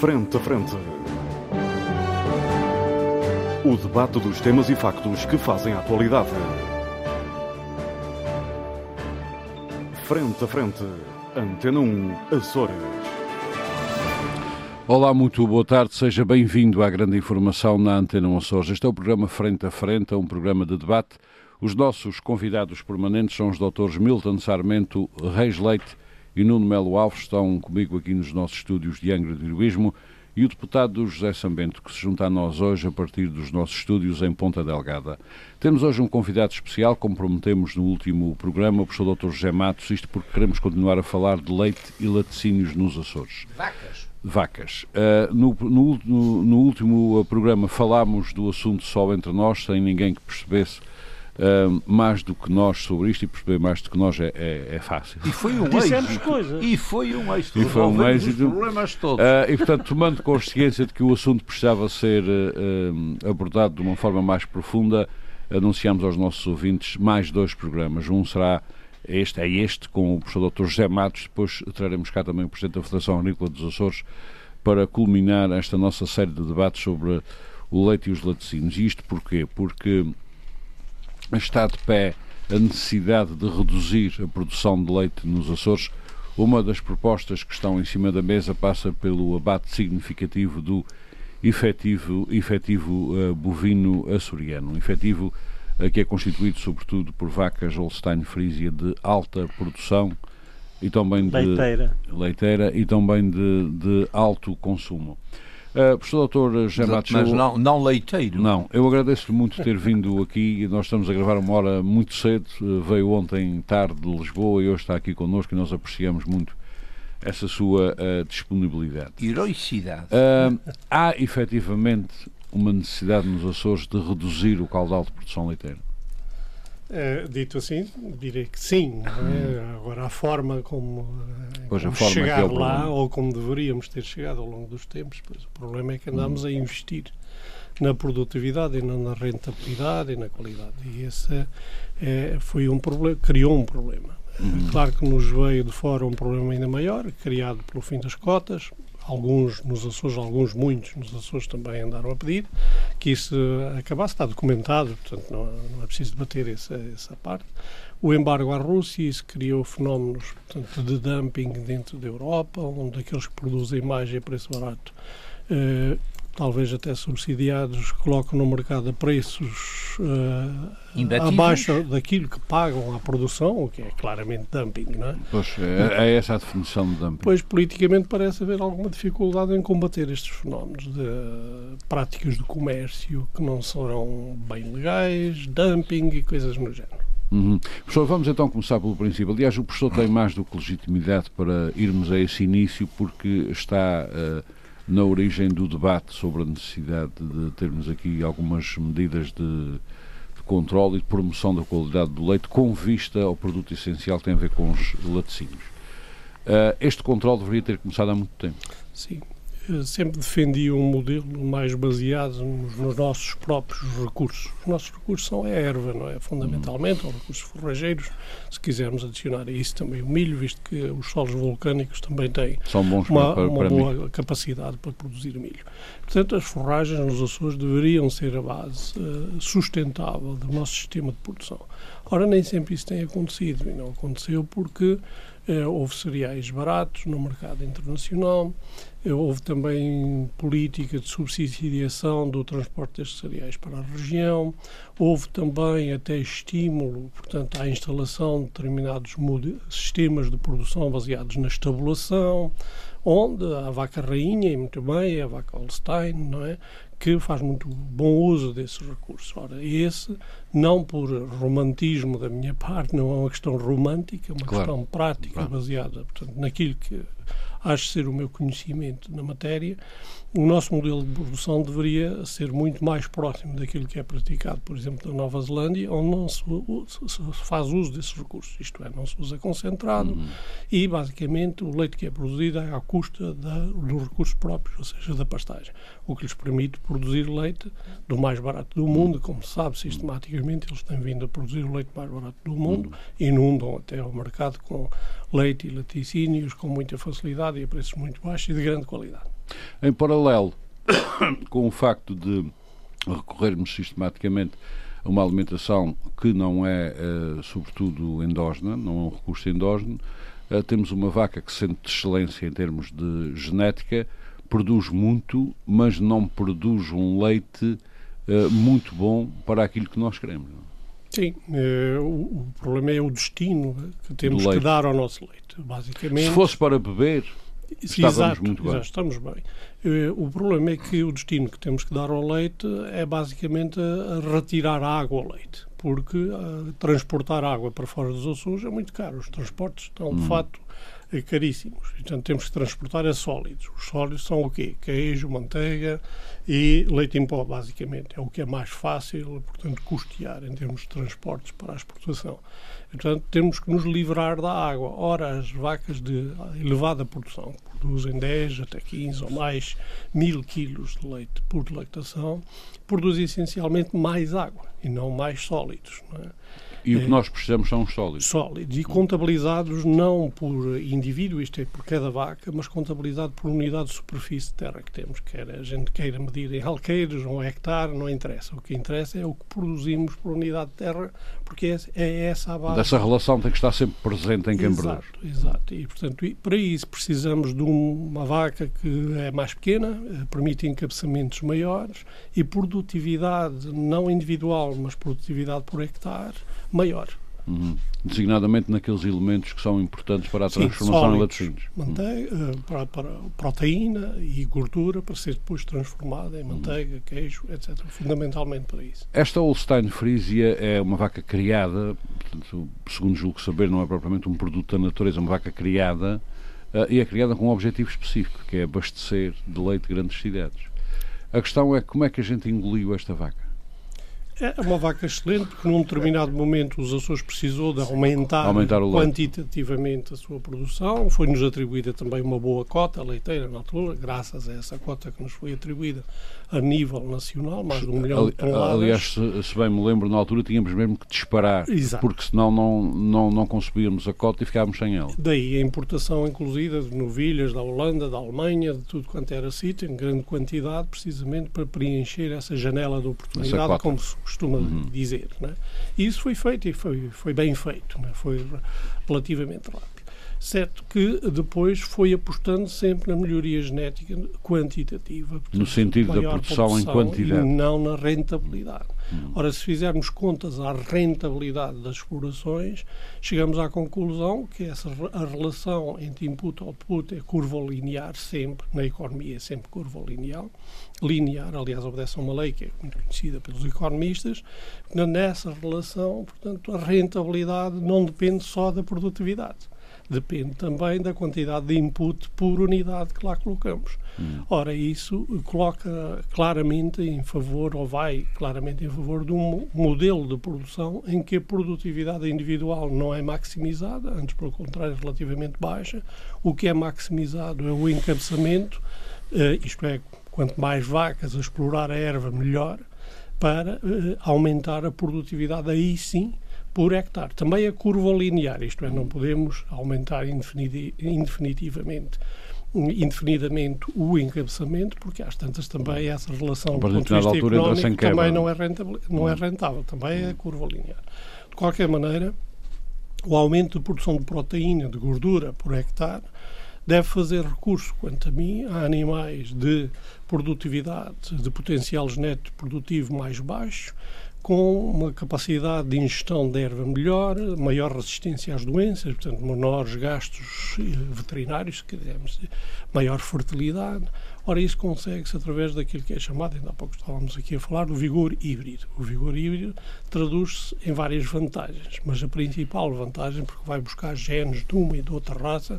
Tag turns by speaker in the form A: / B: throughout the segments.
A: Frente a frente. O debate dos temas e factos que fazem a atualidade. Frente a frente. Antena 1, Açores.
B: Olá, muito boa tarde, seja bem-vindo à grande informação na Antena 1 Açores. Este é o programa Frente a Frente, é um programa de debate. Os nossos convidados permanentes são os doutores Milton Sarmento Reis Leite e Nuno Melo Alves, estão comigo aqui nos nossos estúdios de Angra de Heroísmo, e o deputado José Sambento, que se junta a nós hoje a partir dos nossos estúdios em Ponta Delgada. Temos hoje um convidado especial, como prometemos no último programa, o professor Dr. José Matos, isto porque queremos continuar a falar de leite e laticínios nos Açores.
C: Vacas.
B: Vacas. Uh, no, no, no, no, último programa falámos do assunto só entre nós, sem ninguém que percebesse Mais do que nós sobre isto e perceber mais do que nós é, é, é fácil.
C: E foi um
D: Dissemos
C: êxito.
D: coisas.
C: E foi um êxito.
B: E foi um êxito.
C: Os problemas todos.
B: Uh, e portanto, tomando consciência de que o assunto precisava ser uh, abordado de uma forma mais profunda, anunciamos aos nossos ouvintes mais dois programas. Um será este, é este, com o professor Dr. José Matos, depois traremos cá também o Presidente da Federação Agrícola dos Açores para culminar esta nossa série de debates sobre o leite e os laticínios. E isto porquê? Porque está de pé a necessidade de reduzir a produção de leite nos Açores. Uma das propostas que estão em cima da mesa passa pelo abate significativo do efetivo, efetivo uh, bovino açoriano, um efetivo uh, que é constituído sobretudo por vacas Holstein Frisia de alta produção e também de
D: leiteira,
B: leiteira e também de, de alto consumo. Uh, professor Doutor José Matos...
C: Mas não, não leiteiro.
B: Não, eu agradeço-lhe muito ter vindo aqui. Nós estamos a gravar uma hora muito cedo. Uh, veio ontem tarde de Lisboa e hoje está aqui connosco e nós apreciamos muito essa sua uh, disponibilidade.
C: Heroicidade.
B: há efetivamente uma necessidade nos Açores de reduzir o caudal de produção leiteira?
D: Uh, dito assim, direi que sim. É? Agora, a forma como,
B: pois
D: como
B: a forma
D: chegar
B: é
D: lá, ou como deveríamos ter chegado ao longo dos tempos, pois o problema é que andamos a investir na produtividade e não na rentabilidade e na qualidade. E esse é, foi um problema, criou um problema. Uhum. Claro que nos veio de fora um problema ainda maior, criado pelo fim das cotas, alguns nos Açores, alguns, muitos nos Açores também andaram a pedir que isso acabasse, está documentado, portanto não, não é preciso debater essa, essa parte. O embargo à Rússia, isso criou fenómenos portanto, de dumping dentro da Europa, onde aqueles que produzem mais a preço barato eh, talvez até subsidiados, colocam no mercado a preços uh, abaixo daquilo que pagam à produção, o que é claramente dumping, não é?
B: Pois, é, é essa a definição de dumping.
D: Pois, politicamente parece haver alguma dificuldade em combater estes fenómenos de práticas de comércio que não serão bem legais, dumping e coisas no género.
B: Uhum. Professor, vamos então começar pelo princípio. Aliás, o professor tem mais do que legitimidade para irmos a esse início, porque está... Uh, na origem do debate sobre a necessidade de termos aqui algumas medidas de, controle e de promoção da qualidade do leite com vista ao produto essencial que tem a ver com os laticínios. Uh, este controle deveria ter começado há muito tempo.
D: Sim, sempre defendi um modelo mais baseado nos, nos, nossos próprios recursos. Os nossos recursos são a erva, não é? Fundamentalmente, ou recursos forrageiros, se quisermos adicionar a isso também o milho, visto que os solos vulcânicos também têm
B: uma,
D: para, uma para boa capacidade para produzir milho. Portanto, as forragens nos Açores deveriam ser a base uh, sustentável do nosso sistema de produção. Ora, nem sempre isso tem acontecido, e não aconteceu porque houve cereais baratos no mercado internacional, Houve também política de subsidiação do transporte destes cereais para a região. Houve também até estímulo, portanto, à instalação de determinados sistemas de produção baseados na estabulação, onde a vaca rainha, e muito bem, a vaca Holstein, não é? Que faz muito bom uso desses recursos. Ora, esse, não por romantismo da minha parte, não é uma questão romântica, é uma claro. questão prática, claro. baseada portanto, naquilo que acho ser o meu conhecimento na matéria, o nosso modelo de produção deveria ser muito mais próximo daquilo que é praticado, por exemplo, na Nova Zelândia, onde não se, faz uso desses recursos, isto é, não se usa concentrado uhum. e, basicamente, o leite que é produzido é à custa da, dos recursos próprios, ou seja, da pastagem, o que lhes permite produzir leite do mais barato do mundo, como se sabe, sistematicamente eles têm vindo a produzir o leite mais barato do mundo, uhum. inundam até o mercado com leite e laticínios com muita facilidade e a preços muito baixos e de grande qualidade.
B: Em paralelo com o facto de recorrermos sistematicamente a uma alimentação que não é, uh, sobretudo, endógena, não é um recurso endógeno, uh, temos uma vaca que, sendo de excelência em termos de genética, produz muito, mas não produz um leite uh, muito bom para aquilo que nós queremos. É?
D: Sim, o, o, problema é o destino que temos que dar ao nosso leite, basicamente.
B: Se fosse para beber, estávamos exato, muito bem.
D: Exato, estamos bem. Eh, o problema é que o destino que temos que dar ao leite é basicamente retirar a água ao leite, porque uh, transportar água para fora dos Açores é muito caro. Os transportes estão, de hum. facto, é caríssimos. Portanto, temos que transportar a sólidos. Os sólidos são o quê? Queijo, manteiga e leite em pó, basicamente. É o que é mais fácil, portanto, custear em termos de transportes para a exportação. Portanto, temos que nos livrar da água. Ora, as vacas de elevada produção, produzem 10 até 15 ou mais mil quilos de leite por lactação, produzem essencialmente mais água e não mais sólidos. Não é?
B: E o que nós precisamos são sólidos.
D: Sólidos. E contabilizados não por indivíduo, isto é, por cada vaca, mas contabilizado por unidade de superfície de terra que temos. Quer a gente queira medir em alqueires ou hectare, não interessa. O que interessa é o que produzimos por unidade de terra, porque é, é essa a base.
B: Dessa relação tem que estar sempre presente em quem
D: exato,
B: produz.
D: Exato. E, portanto, para isso precisamos de uma vaca que é mais pequena, eh, permite encabeçamentos maiores e produtividade não individual, mas produtividade por hectare maior.
B: Uhum. Designadamente naqueles elementos que são importantes para a transformação em laticínios.
D: Manteiga, uhum. para, para, proteína e gordura para ser depois transformada em manteiga, uhum. queijo, etc. Fundamentalmente para isso.
B: Esta Holstein Frisia é uma vaca criada, portanto, segundo julgo saber, não é propriamente um produto da natureza, é uma vaca criada uh, e é criada com um objetivo específico, que é abastecer de leite grandes cidades. A questão é como é que a gente engoliu esta vaca?
D: É uma vaca excelente, porque num determinado momento os Açores precisou de aumentar, aumentar quantitativamente a sua produção. Foi-nos atribuída também uma boa cota leiteira na altura, graças a essa cota que nos foi atribuída a nível nacional, mais de um milhão de toneladas.
B: Aliás, se, se, bem me lembro, na altura tínhamos mesmo que disparar, Exato. porque senão não, não, não consumíamos a cota e ficávamos sem ela.
D: Daí a importação, inclusive, de novilhas da Holanda, da Alemanha, de tudo quanto era sítio, em grande quantidade, precisamente para preencher essa janela de oportunidade, como se costuma uhum. dizer. Né? E isso foi feito e foi, foi bem feito, né? foi relativamente rápido. Certo que depois foi apostando sempre na melhoria genética quantitativa.
B: Portanto, no sentido da produção, produção, em quantidade.
D: E não na rentabilidade. Hum. Ora, se fizermos contas à rentabilidade das explorações, chegamos à conclusão que essa, a relação entre input e output é curva linear sempre, na economia é sempre curva linear, linear, aliás, obedece a uma lei que é muito conhecida pelos economistas, nessa relação, portanto, a rentabilidade não depende só da produtividade depende também da quantidade de input por unidade que lá colocamos. Hum. Ora, isso coloca claramente em favor, ou vai claramente em favor de um modelo de produção em que a produtividade individual não é maximizada, antes, pelo contrário, é relativamente baixa. O que é maximizado é o encabeçamento, eh, isto é, quanto mais vacas a explorar a erva, melhor, para eh, aumentar a produtividade aí sim por hectare. Também a curva linear, isto é, não podemos aumentar indefinitivamente indefinidamente o encabeçamento, porque às tantas também essa relação do ponto de vista económico também não é, rentável, não é rentável, também é a curva linear. De qualquer maneira, o aumento de produção de proteína, de gordura por hectare, deve fazer recurso, quanto a mim, a animais de produtividade, de potencial genético produtivo mais baixo, com uma capacidade de ingestão de erva melhor, maior resistência às doenças, portanto, menores gastos eh, veterinários, queremos maior fertilidade. Ora, isso consegue-se através daquilo que é chamado, ainda há pouco estávamos aqui a falar, do vigor híbrido. O vigor híbrido traduz-se em várias vantagens, mas a principal vantagem, porque vai buscar genes de uma e de outra raça,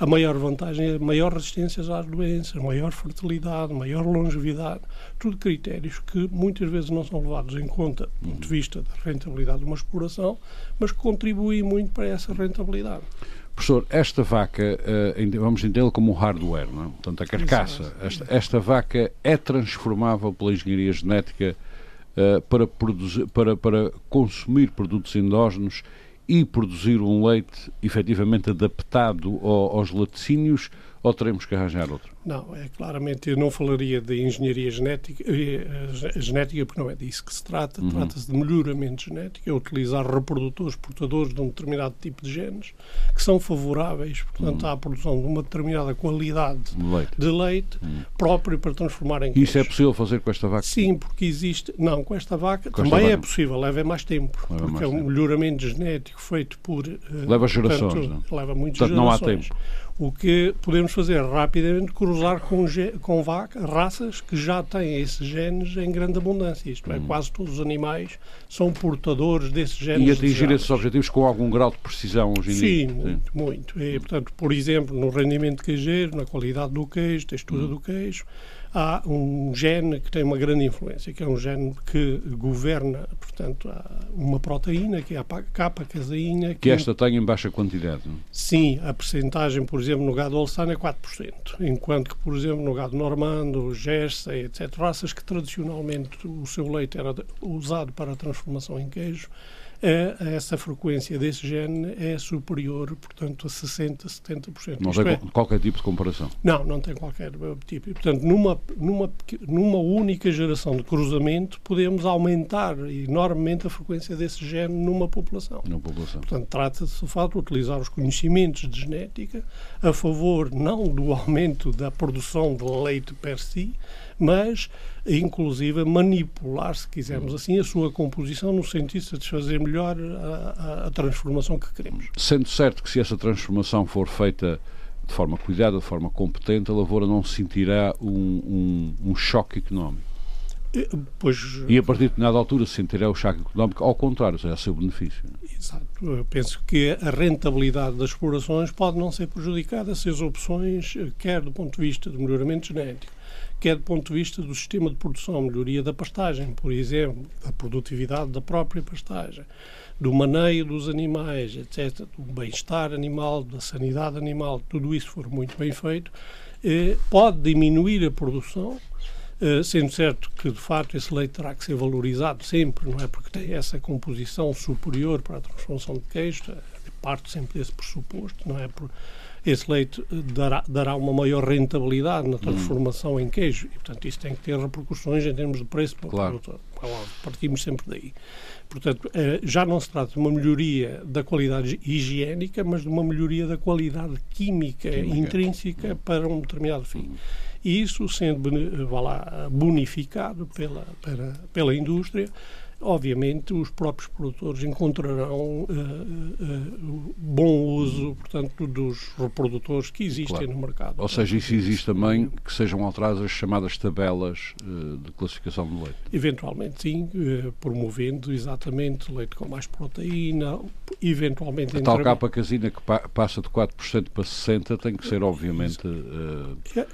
D: a maior vantagem é maior resistência às doenças, maior fertilidade, maior longevidade, tudo critérios que muitas vezes não são levados em conta do ponto de vista da rentabilidade de uma exploração, mas que contribuem muito para essa rentabilidade.
B: Professor, esta vaca, uh, vamos entendê-la como um hardware, não é? Portanto, a carcaça, esta, esta, vaca é transformável pela engenharia genética uh, para, produzir, para, para consumir produtos endógenos e produzir um leite efetivamente adaptado ao, aos laticínios ou teremos que arranjar outro?
D: Não, é claramente, eu não falaria de engenharia genética, eh, eh, genética porque não é disso que se trata.
B: Uhum.
D: Trata-se de melhoramento genético, é utilizar reprodutores portadores de um determinado tipo de genes que são favoráveis, portanto,
B: Uhum.
D: à produção de uma determinada qualidade
B: Leite.
D: de leite próprio para transformar em
B: Isso é
D: queijo.
B: possível fazer com esta vaca?
D: Sim, porque existe. Não, com esta vaca
B: Com esta
D: também é
B: vaca.
D: possível, leva mais tempo.
B: Leva
D: porque
B: mais
D: é um
B: tempo.
D: melhoramento genético feito por. eh,
B: Leva gerações,
D: portanto,
B: não?
D: Leva muitas
B: Portanto, não há
D: gerações.
B: tempo.
D: O que podemos fazer rapidamente cruzar com, com vaca, raças que já têm esses genes em grande abundância. Isto é, quase todos os animais são portadores desses genes.
B: Hum. E atingir
D: desejáveis.
B: esses objetivos com algum grau de precisão hoje em
D: Sim,
B: dia?
D: muito, muito. E, portanto, por exemplo, no rendimento queijeiro, na qualidade do queijo, textura
B: Hum.
D: do queijo, há um gene que tem uma grande influência, que é um gene que governa, portanto, uma proteína, que é a pa- capa-caseína.
B: Que esta tem em baixa quantidade.
D: Sim, a percentagem, por exemplo, no gado holstein é 4%, enquanto que, por exemplo, no gado normando, jersey, etc., raças que tradicionalmente o seu leite era usado para a transformação em queijo, eh, essa frequência desse gene é superior, portanto, a 60%, 70%.
B: Não
D: Isto
B: tem
D: é,
B: qualquer tipo de comparação.
D: não, não tem qualquer eh, tipo. E, portanto, numa, numa, numa única geração de cruzamento, podemos aumentar enormemente a frequência desse gene numa população.
B: Na população.
D: Portanto, trata-se, de fato, de utilizar os conhecimentos de genética a favor não do aumento da produção de leite per si, mas, inclusive, manipular, se quisermos assim, a sua composição no sentido de satisfazer melhor a, a- transformação que queremos.
B: Sendo certo que se essa transformação for feita de forma cuidada, de forma competente, a lavoura não sentirá um, um, um choque económico.
D: E, Pois,
B: E a partir de determinada altura sentirá o choque económico, ao contrário, será seu benefício.
D: Exato. Eu penso que a rentabilidade das explorações pode não ser prejudicada se as opções, eh, quer do ponto de vista do melhoramento genético, quer do ponto de vista do sistema de produção, melhoria da pastagem, por exemplo, da produtividade da própria pastagem, do maneio dos animais, etc., do bem-estar animal, da sanidade animal, tudo isso for muito bem feito, eh, pode diminuir a produção, Uh, sendo certo que, de facto, esse leite terá que ser valorizado sempre, não é? Porque tem essa composição superior para a transformação de queijo, eh, parte sempre desse pressuposto, não é? Por, esse leite eh, dará, dará uma maior rentabilidade na transformação em queijo e, portanto, isso tem que ter repercussões em termos de preço para o
B: Claro.
D: produtor. Claro, Partimos sempre daí. Portanto, eh, já não se trata de uma melhoria da qualidade higiênica, mas de uma melhoria da qualidade química,
B: Química.
D: intrínseca para um determinado fim. E isso sendo vá lá, bonificado pela, pela, pela indústria, obviamente os próprios produtores encontrarão eh, eh, bom uso, portanto, dos reprodutores que existem
B: Claro.
D: no mercado.
B: Ou seja, isso existe também que sejam alteradas as chamadas tabelas eh, de classificação do leite.
D: Eventualmente, sim, promovendo exatamente leite com mais proteína, eventualmente...
B: A tal
D: entre-
B: capa casina que pa- passa de 4% para 60% tem que ser, obviamente,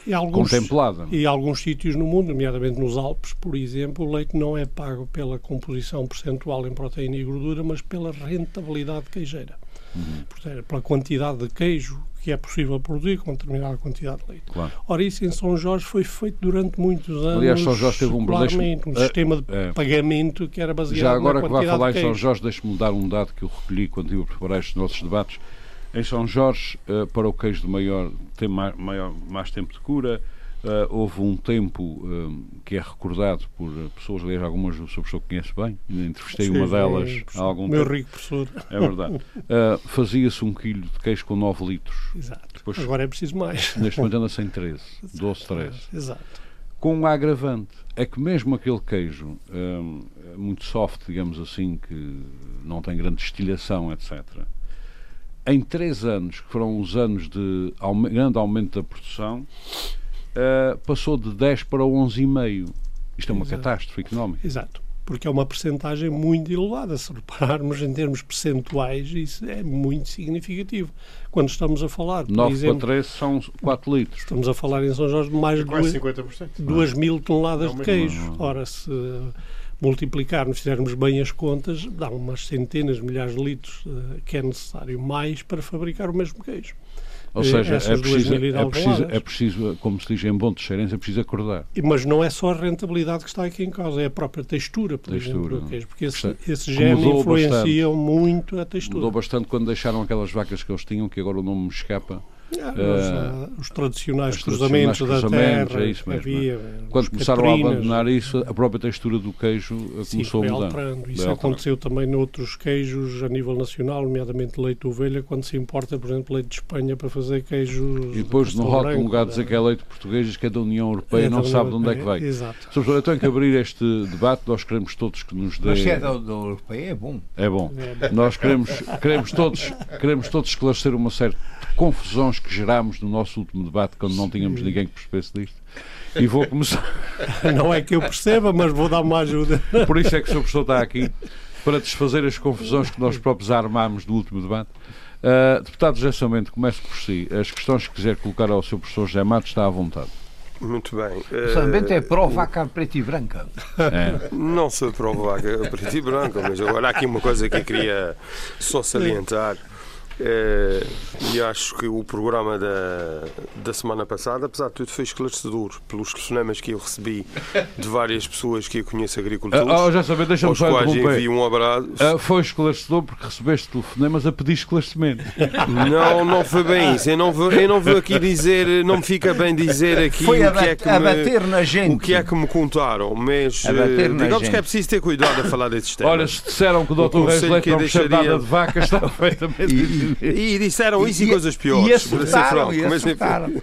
D: e, e alguns,
B: contemplada.
D: E alguns sítios no mundo, nomeadamente nos Alpes, por exemplo, o leite não é pago pela composição percentual em proteína e gordura, mas pela rentabilidade queijeira.
B: Uhum.
D: Portanto, pela quantidade de queijo que é possível produzir com determinada quantidade de leite.
B: Claro.
D: Ora, isso em São Jorge foi feito durante muitos anos.
B: Aliás, São Jorge teve um
D: regularmente, um
B: eh,
D: sistema de
B: eh,
D: pagamento que era baseado
B: Já agora que vai falar em São. Jorge, deixe-me dar um dado que eu recolhi quando a preparar estes nossos debates. Em São Jorge, eh, para o queijo de maior, tem ma- maior, mais tempo de cura, eh, houve um tempo eh, que é recordado por pessoas, aliás, algumas o. Professor conhece bem, entrevistei
D: Sim,
B: uma delas há algum
D: Meu
B: tempo.
D: rico professor.
B: É verdade. Eh, Fazia-se um quilo de queijo com 9 litros.
D: Exato.
B: Depois-
D: Agora é preciso mais.
B: Neste momento anda sem 13, 12, 13.
D: Exato.
B: com um agravante. É que mesmo aquele queijo hum, muito soft, digamos assim, que não tem grande destilhação, etc., em três anos, que foram os anos de grande aumento da produção, eh, passou de 10 para 11,5. Isto é uma
D: Exato.
B: catástrofe económica.
D: Exato. Porque é uma percentagem muito elevada. Se repararmos em termos percentuais, isso é muito significativo. Quando estamos a falar, por
B: 9
D: exemplo,
B: para 13 são 4 litros.
D: estamos a falar em São Jorge de mais de duas,
E: 50%.
D: duas mil toneladas
E: Não,
D: de queijo. Ora, se multiplicarmos, fizermos bem as contas, dá umas centenas, milhares de litros eh, que é necessário mais para fabricar o mesmo queijo.
B: Ou
D: Eh,
B: seja, é preciso, é, preciso, é preciso, como se diz em bom texeirense, é preciso acordar.
D: Mas não é só a rentabilidade que está aqui em causa, é a própria textura, por
B: Textura,
D: exemplo, do queijo. Porque esse, esse gene influencia muito a textura.
B: Mudou bastante quando deixaram aquelas vacas que eles tinham, que agora o nome me escapa.
D: Ah,
B: Eh,
D: os, os tradicionais
B: os
D: cruzamentos
B: tradicionais
D: da
B: cruzamentos,
D: terra
B: é isso mesmo,
D: havia.
B: Quando
D: os
B: começaram
D: Catrinas,
B: a abandonar isso, a própria textura do queijo eh,
D: Sim,
B: começou a mudar.
D: alterando. Isso
B: alterando.
D: aconteceu também noutros queijos a nível nacional, nomeadamente leite de ovelha, quando se importa, por exemplo, leite de Espanha para fazer queijos.
B: E depois
D: de
B: rótulo, no
D: Branco,
B: lugar de dizer que é leite português, que é da União Europeia,
D: é
B: não sabe de
D: União
B: onde é que vai.
D: Exato.
B: Sr. Professor, Eu tenho que abrir este debate, nós queremos todos que nos dê...
C: Mas se é da, da Europeia, é bom.
B: É bom.
D: É,
B: Nós queremos, queremos, todos, queremos todos esclarecer uma série de confusões que gerámos no nosso último debate, quando não tínhamos ninguém que percebesse disto. E vou começar.
D: Não é que eu perceba, mas vou dar uma ajuda.
B: Por isso é que o Sr. Professor está aqui, para desfazer as confusões que nós próprios armámos no último debate. Uh, deputado José Samento, comece por si. As questões que quiser colocar ao Sr. Professor José Matos está à vontade.
E: Muito bem.
C: O Sambento é
E: Eh,
C: pró-vaca preta e branca.
B: É.
E: Não sou prova vaga preto e branco, mas agora há aqui uma coisa que eu queria só salientar. Eh, e acho que o programa da, da semana passada, apesar de tudo, foi esclarecedor pelos telefonemas que eu recebi de várias pessoas que eu conheço agricultores,
B: Ah, oh, já sabia, deixa-me
E: aos
B: só
E: quais
B: interromper.
E: envio um abraço.
B: Ah, foi esclarecedor porque recebeste telefonemas a pedir esclarecimento.
E: Não, não foi bem isso. Eu não vou, eu não vou aqui dizer, não me fica bem dizer aqui
C: Foi
E: o que é que
C: a
E: me,
C: bater na gente.
E: o que é que me contaram, mas eh, digamos
C: gente.
E: que é preciso ter cuidado a falar desses temas.
B: Olha, se disseram que o Dr. Reis Leite
E: que
B: não percebe nada de vaca, está perfeitamente.
E: E disseram isso e,
C: E-
E: coisas piores.
C: E
E: para ser
C: acertaram, e
E: Mas,
C: acertaram.
E: bem,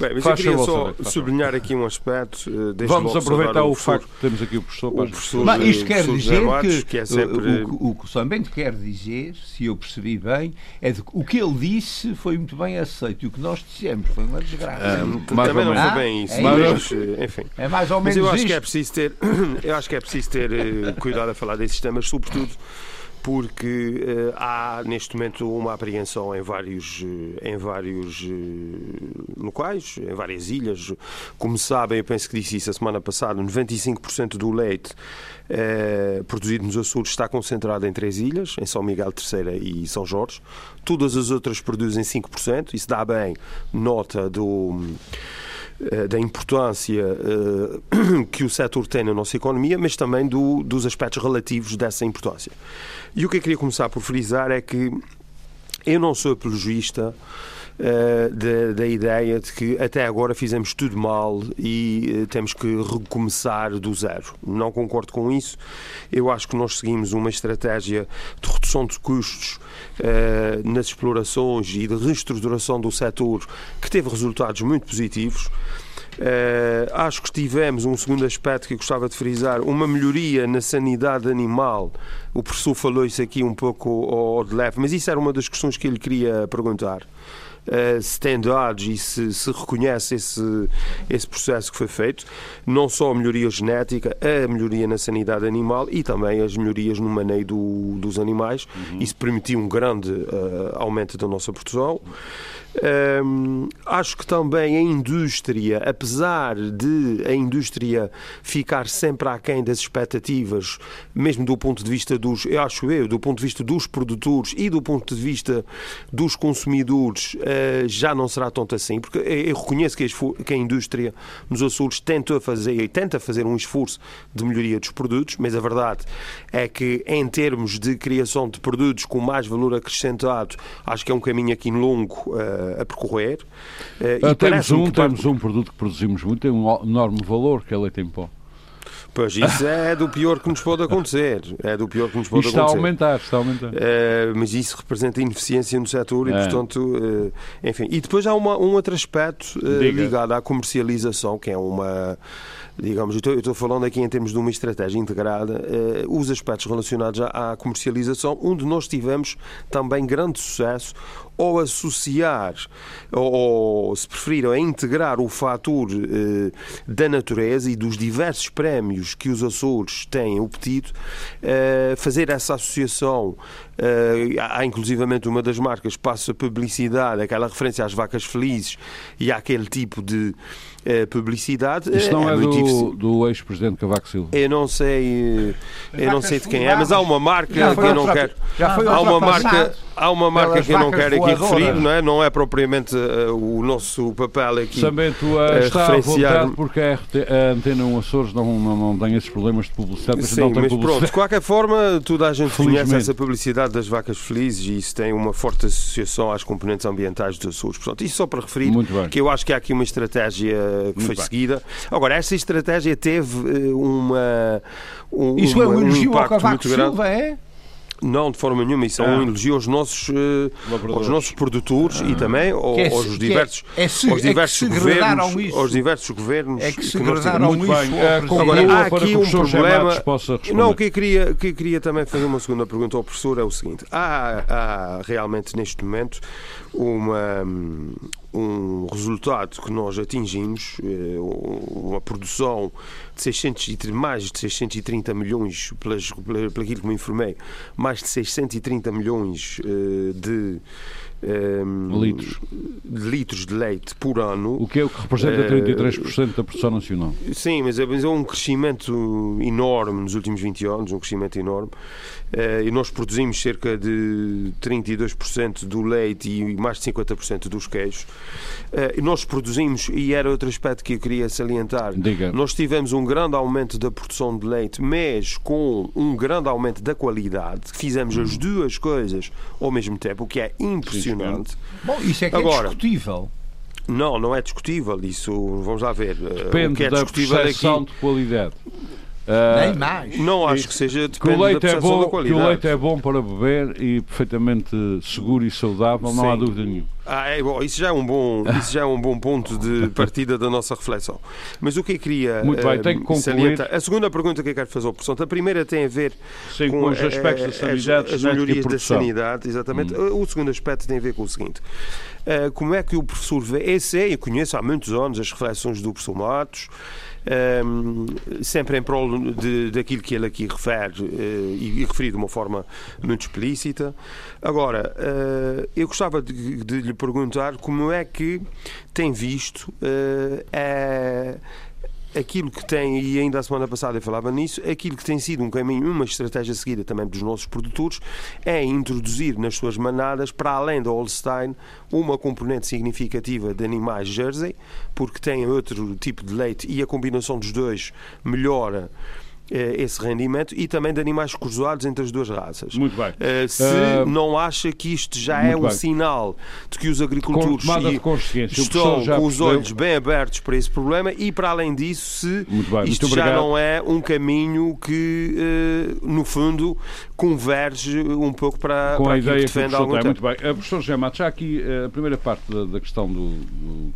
E: mas eu
B: Faz
E: queria
B: favor,
E: só sublinhar aqui um aspecto. eh,
B: Vamos aproveitar o facto que temos aqui o professor
E: o professor-
C: Mas isto quer
E: professor
C: dizer que,
E: que é sempre-
C: o, que- o que o Sambento quer dizer, se eu percebi bem, é de que o que ele disse foi muito bem aceito e o que nós dissemos foi uma desgraça.
B: Ah,
E: Também
B: mais ou
E: não foi bem isso,
C: É
E: mas, eh, enfim.
C: é mais ou
E: Mas
C: menos
E: eu acho
C: isto.
E: que é preciso ter, eu acho que é preciso ter eh, cuidado a falar desses temas, sobretudo porque eh, há neste momento uma apreensão em vários, eh, em vários eh, locais, em várias ilhas. Como sabem, eu penso que disse isso a semana passada, 95% do leite eh, produzido nos Açores está concentrado em três ilhas, em São Miguel Terceira e São Jorge. Todas as outras produzem 5%, isso dá bem nota do da importância eh, que o setor tem na nossa economia, mas também do- dos aspectos relativos dessa importância. E o que eu queria começar por frisar é que eu não sou apologista eh, da, da ideia de que até agora fizemos tudo mal e eh, temos que recomeçar do zero. Não concordo com isso. Eu acho que nós seguimos uma estratégia de redução de custos eh, nas explorações e de reestruturação do setor que teve resultados muito positivos. Eh, acho que tivemos um segundo aspecto que eu gostava de frisar, uma melhoria na sanidade animal. O professor falou isso aqui um pouco ao, ao de leve, mas isso era uma das questões que eu lhe queria perguntar. Eh, se tem dados e se, se reconhece esse, esse processo que foi feito, não só a melhoria genética, a melhoria na sanidade animal e também as melhorias no maneio do- dos animais. Isso permitiu um grande eh, aumento da nossa produção. Acho que também a indústria, apesar de a indústria ficar sempre aquém das expectativas, mesmo do ponto de vista dos, eu acho eu, do ponto de vista dos produtores e do ponto de vista dos consumidores, eh, já não será tanto assim, porque eu reconheço que que a indústria nos Açores tenta fazer e tenta fazer um esforço de melhoria dos produtos, mas a verdade é que em termos de criação de produtos com mais valor acrescentado, acho que é um caminho aqui longo eh, a percorrer. Eh,
B: Ah, temos, um,
E: que
B: temos um produto que produzimos muito, tem um o- enorme valor, que é leite em pó.
E: Pois isso é do pior que nos pode acontecer. É do pior que nos pode
B: Isto está a
E: acontecer.
B: aumentar, está a aumentar.
E: Eh, mas isso representa ineficiência no setor e,
B: É.
E: portanto, eh, enfim. E depois há uma- um outro aspecto
B: Diga.
E: ligado à comercialização, que é uma. Digamos, eu estou- falando aqui em termos de uma estratégia integrada, eh, os aspectos relacionados à, à comercialização, onde nós tivemos também grande sucesso ao associar, ou, ou, se preferir, a integrar o fator eh, da natureza e dos diversos prémios que os Açores têm obtido, eh, fazer essa associação. eh, há inclusivamente uma das marcas passa publicidade, aquela referência às vacas felizes e àquele tipo de publicidade.
B: Isto não é,
E: muito
B: do, do ex-presidente Cavaco Silva.
E: Eu não sei, eh, eu não sei de quem é, mas há uma marca
C: Já
E: que eu não quero.
C: já foi
E: Há uma marca, há uma marca que eu não quero aqui
C: voadoras.
E: referir, não é? Não é propriamente eh, o nosso papel aqui.
B: Uh,
E: eh,
B: está
E: referenciar-
B: porque a, RT, a Antena 1 Açores não, não, não tem esses problemas de publicidade, mas
E: Sim,
B: não tem
E: mas
B: publicidade.
E: pronto, de qualquer forma, toda a gente conhece essa publicidade das vacas felizes e isso tem uma forte associação às componentes ambientais dos Açores. Portanto, isso só para referir
B: Muito bem.
E: que eu acho que há aqui uma estratégia que
B: Muito
E: foi
B: bem.
E: seguida. Agora, esta estratégia teve eh, uma. Um,
C: Isso é um
E: uma-
C: elogio ao Cavaco. Silva, é?
E: Não, de forma nenhuma. Isso é
B: Ah.
E: um elogio aos nossos, eh,
B: Lavradores.
E: aos nossos produtores e também
C: Que é-
E: aos
C: que é-
E: diversos,
C: é se-
E: aos
C: é que
E: diversos governos.
C: isso.
E: Aos diversos governos
C: É que
E: nós
C: segregaram
E: tivemos.
B: Muito
C: isso
B: bem. Eh,
E: Agora, há aqui
B: que
E: um problema. Não, o que eu queria, que eu queria também fazer uma segunda pergunta ao professor é o seguinte: há, há realmente neste momento uma, um resultado que nós atingimos, eh, uma produção de 600, e tre- mais de 630 milhões, pelas, pelo aquilo que me informei, mais de 630 milhões eh, de. eh,
B: Litros.
E: de litros de leite por ano.
B: O que é o que representa
E: Eh,
B: 33% da produção nacional.
E: Sim, mas é, mas é um crescimento enorme nos últimos 20 anos, um crescimento enorme. Eh, e nós produzimos cerca de 32% do leite e mais de 50% dos queijos. Eh, e nós produzimos, e era outro aspecto que eu queria salientar,
B: Diga.
E: nós tivemos um grande aumento da produção de leite, mas com um grande aumento da qualidade. Fizemos as duas coisas ao mesmo tempo, o que é impressionante.
C: Bom, isso é que
E: Agora,
C: é discutível.
E: Não, não é discutível isso. Vamos lá ver. Eh, o
B: Depende
E: que é
B: da
E: é
B: percepção
E: que
B: de qualidade. Ah,
C: Nem mais.
E: Não acho que seja
B: que
E: depende
B: o, leite
E: da
B: é
E: da
B: bom, que o leite é bom para beber e perfeitamente seguro e saudável, não há
E: Sim.
B: dúvida nenhuma.
E: Ah, é bom, isso já é um bom, isso já é um bom ponto de partida da nossa reflexão. Mas o que eu queria
B: Muito bem,
E: eh,
B: tenho que concluir.
E: salientar- a segunda pergunta que eu quero fazer ao professor, a primeira tem a ver
B: Sim, com, os
E: eh,
B: aspectos da
E: as-
B: sanidade,
E: as,
B: e
E: melhorias da.
B: Hum.
E: sanidade, exatamente. O segundo aspecto tem a ver com o seguinte: eh, como é que o professor vê? Esse é, eu conheço há muitos anos as reflexões do professor Matos. Ehm, sempre em prol de, daquilo que ele aqui refere eh, e, e de uma forma muito explícita. Agora, eh, eu gostava de, de lhe perguntar como é que tem visto eh, a- aquilo que tem, e ainda a semana passada eu falava nisso, aquilo que tem sido um caminho, uma estratégia seguida também dos nossos produtores, é introduzir nas suas manadas, para além da Holstein, uma componente significativa de animais Jersey, porque têm outro tipo de leite e a combinação dos dois melhora esse rendimento, e também de animais cruzados entre as duas raças.
B: Muito bem.
E: Eh, se
B: Ah,
E: não acha que isto já é
B: muito
E: um
B: bem.
E: sinal de que os agricultores estão com os olhos bem abertos para esse problema e, para além disso, se
B: bem,
E: isto já não é um caminho que, eh, no fundo, converge um pouco para,
B: com
E: para
B: a ideia
E: que
B: que
E: defende
B: professor
E: algum
B: tem. Muito bem. Eh, professor José Matos, já aqui eh, a primeira parte da, da questão do, do,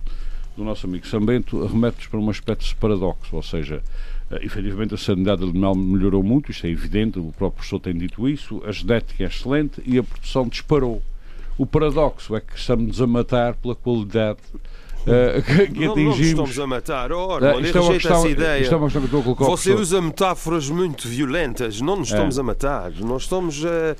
B: do nosso amigo Sambento remete-nos para uma espécie de paradoxo, ou seja, eh, efetivamente a sanidade animal melhorou muito, isto é evidente, o próprio professor tem dito isso, a genética é excelente e a produção disparou. O paradoxo é que estamos a matar pela qualidade eh, que, que
E: Não, não nos
B: atingimos.
E: estamos a matar. Ora,
B: Eh,
E: olha,
B: isto, é uma questão,
E: essa ideia.
B: isto é uma questão que estou a colocar
E: Você usa metáforas muito violentas. Não nos
B: É.
E: estamos a matar. Nós estamos a,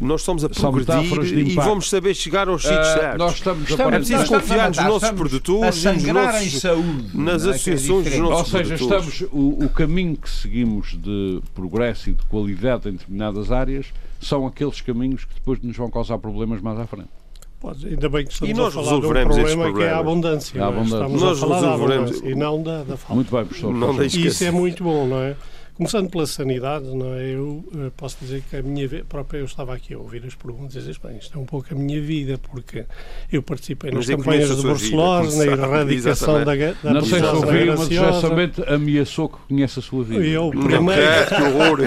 E: nós estamos a progredir e vamos saber chegar aos sítios
B: Eh,
E: certos.
B: nós estamos, a
E: É preciso confiar nos nossos
C: estamos
E: produtores
C: a
E: e nos nossos-
C: em saúde.
E: nas
C: não é? Que é
E: associações dos
C: diferente.
E: nossos
B: Ou seja,
E: produtores.
B: estamos, o, o caminho que seguimos de progresso e de qualidade em determinadas áreas são aqueles caminhos que depois nos vão causar problemas mais à frente.
D: Pode, ainda bem que estamos
E: E nós
D: a falar de um problema que é a abundância.
B: A
D: é?
B: abundância.
D: Estamos
E: Nós
D: a falar da
E: resolveremos-
D: abundância e não da, da falta.
B: Muito bem, professor.
E: Não
D: E isso é muito bom, não é? Começando pela sanidade, não é? Eu eh, posso dizer que a minha própria, eu estava aqui a ouvir as perguntas e dizer, bem, isto é um pouco a minha vida, porque eu participei nas campanhas de brucelose, na erradicação da, da
B: Não sei se ouviu, mas
D: graciosa.
B: Sambento ameaçou que conhece a sua vida.
D: E eu, o primeiro,
E: quer, que horror.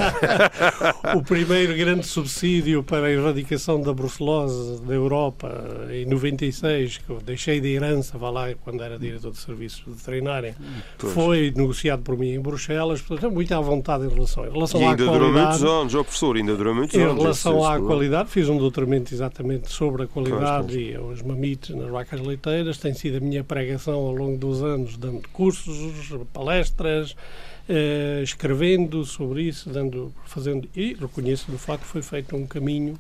D: o primeiro grande subsídio para a erradicação da brucelose da Europa em 96, que eu deixei de herança, vá lá, quando era diretor de serviços veterinários, foi negociado por mim em Bruxelas, portanto, é muito à vontade em relação, em relação
E: E
D: à
E: ainda durou
D: qualidade.
E: muitos anos, ó professor, ainda durou muitos
D: Em
E: anos.
D: relação
E: esse-
D: à qualidade, fiz um doutoramento exatamente sobre a qualidade
E: Pois,
D: e os mamites nas vacas leiteiras. Tem sido a minha pregação ao longo dos anos, dando cursos, palestras, eh, escrevendo sobre isso, dando, fazendo e reconheço de facto que foi feito um caminho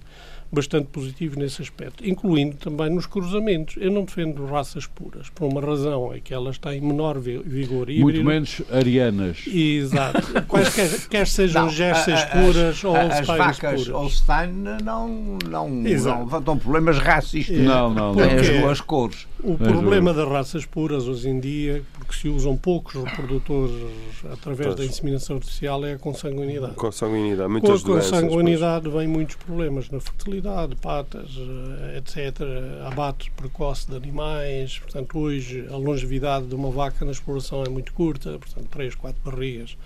D: bastante positivo nesse aspecto, incluindo também nos cruzamentos. Eu não defendo raças puras, por uma razão, é que elas têm menor vi- vigor híbrido.
B: Muito menos arianas.
D: Exato. Quaisquer, quer sejam
C: Não,
D: gestas
C: a- a-
D: puras ou
C: as, as vacas
D: puras.
C: Holstein não, não,
D: Exato.
C: não levantam problemas racistas.
B: Não, não, não.
C: as
D: Porque-
C: duas cores.
D: O problema das raças puras hoje em dia, porque se usam poucos reprodutores através da inseminação artificial, é a consanguinidade.
E: Consanguinidade,
D: Com a
E: muitas doenças.
D: consanguinidade vêm muitos problemas na fertilidade, patas, eh, etc. Abate precoce de animais. Portanto, hoje a longevidade de uma vaca na exploração é muito curta, portanto, 3, 4 barrigas.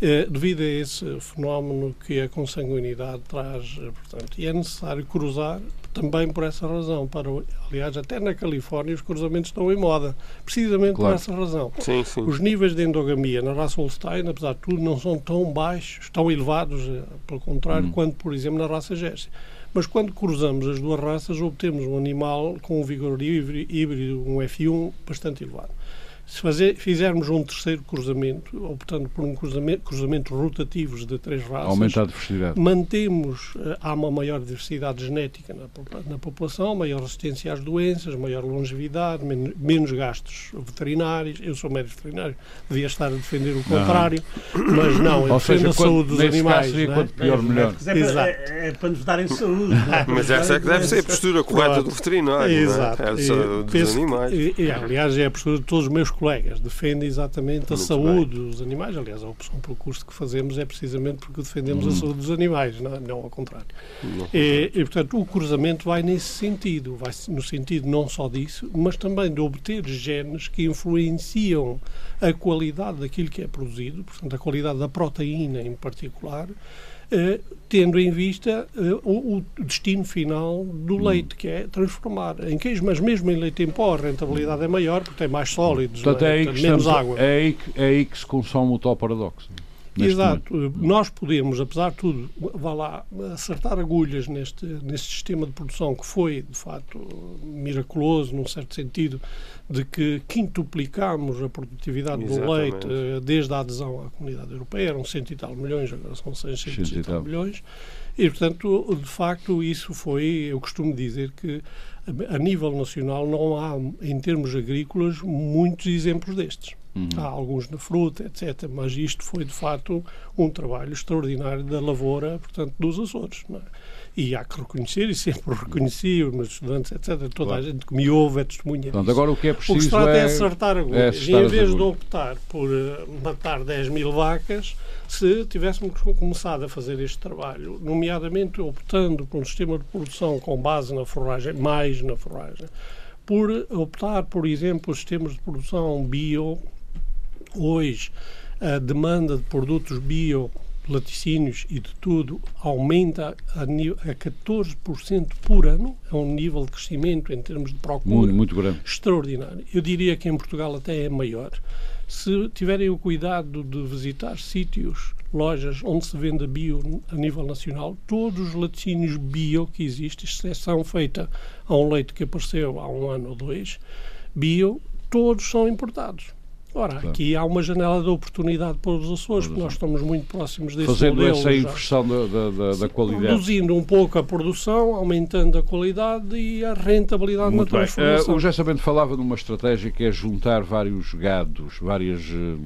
D: Eh, devido a esse fenómeno que a consanguinidade traz, eh, portanto, e é necessário cruzar também por essa razão. Para, aliás, até na Califórnia os cruzamentos estão em moda, precisamente
B: Claro.
D: por essa razão.
E: Sim, sim.
D: Os níveis de endogamia na raça Holstein, apesar de tudo, não são tão baixos, tão elevados, eh, pelo contrário, quanto, por exemplo, na raça Jersey. Mas quando cruzamos as duas raças, obtemos um animal com um vigor híbri- híbrido, um F1, bastante elevado. Se fazer- fizermos um terceiro cruzamento, optando por um cruzamento, cruzamentos rotativos de três raças,
B: Aumenta a diversidade.
D: mantemos, eh, há uma maior diversidade genética na, na população, maior resistência às doenças, maior longevidade, men- menos gastos veterinários. Eu sou médico veterinário, devia estar a defender o contrário, mas não, eu
B: Ou
D: defendo
B: seja,
D: a saúde dos animais.
B: caso
D: não é?
B: quanto pior, melhor.
F: É,
D: Exato.
F: é, é para nos darem saúde. não é?
E: Mas essa é que deve ser a postura correta
D: Claro.
E: do veterinário.
D: Exato.
E: Não é? É a
D: E
E: saúde dos
D: penso
E: animais.
D: e- e, aliás, é a postura de todos os meus colegas. Defendem exatamente a
E: Muito
D: saúde dos animais. Aliás, a opção pelo curso que fazemos é precisamente porque defendemos a saúde dos animais, não, não ao contrário.
E: Não.
D: E, e, portanto, o cruzamento vai nesse sentido. Vai no sentido não só disso, mas também de obter genes que influenciam a qualidade daquilo que é produzido, portanto, a qualidade da proteína em particular, tendo em vista eh, o, destino final do leite, que é transformar em queijo, mas mesmo em leite em pó a rentabilidade é maior porque tem mais sólidos,
B: Portanto, é
D: é? menos
B: estamos,
D: água.
B: é, aí que, é aí que se consome o tal paradoxo.
D: Exato. Nós podemos, apesar de tudo, vá lá, acertar agulhas neste, neste sistema de produção que foi, de facto, miraculoso, num certo sentido, de que quintuplicámos a produtividade do
E: Exatamente.
D: leite eh, desde a adesão à comunidade europeia, eram cento e tal milhões, agora são 600
B: Cento e
D: tal. milhões, e, portanto, de facto, isso foi, eu costumo dizer que a nível nacional não há, em termos agrícolas, muitos exemplos destes.
B: Uhum.
D: Há alguns na fruta, etc. Mas isto foi, de facto, um trabalho extraordinário da lavoura, portanto, dos Açores. é? E há que reconhecer, e sempre o reconheci, os meus estudantes, etc. Toda
B: Claro.
D: a gente que me ouve é testemunha disso.
B: agora o que é
D: O que se
B: preciso
D: trata é,
B: é...
D: acertar agulhas.
B: é
D: e em vez de optar por eh, matar 10 mil vacas, se tivéssemos começado a fazer este trabalho, nomeadamente optando por um sistema de produção com base na forragem, mais na forragem, por optar, por exemplo, os sistemas de produção bio, hoje a demanda de produtos bio, laticínios e de tudo aumenta a, a 14% por ano, é um nível de crescimento em termos de procura
B: Muito, muito grande.
D: extraordinário. Eu diria que em Portugal até é maior. Se tiverem o cuidado de visitar sítios, lojas onde se venda bio a nível nacional, todos os laticínios bio que existem, exceção feita a um leite que apareceu há um ano ou dois, bio, todos são importados. Ora,
B: Claro.
D: aqui há uma janela de oportunidade para os Açores, porque nós estamos muito próximos desse
B: Fazendo
D: modelo.
B: essa
D: já.
B: inversão da, da, da, da qualidade.
D: Reduzindo um pouco a produção, aumentando a qualidade e a rentabilidade na
B: Muito bem.
D: transformação.
B: Eh, o José Bento falava numa estratégia que é juntar vários gados, várias, eh,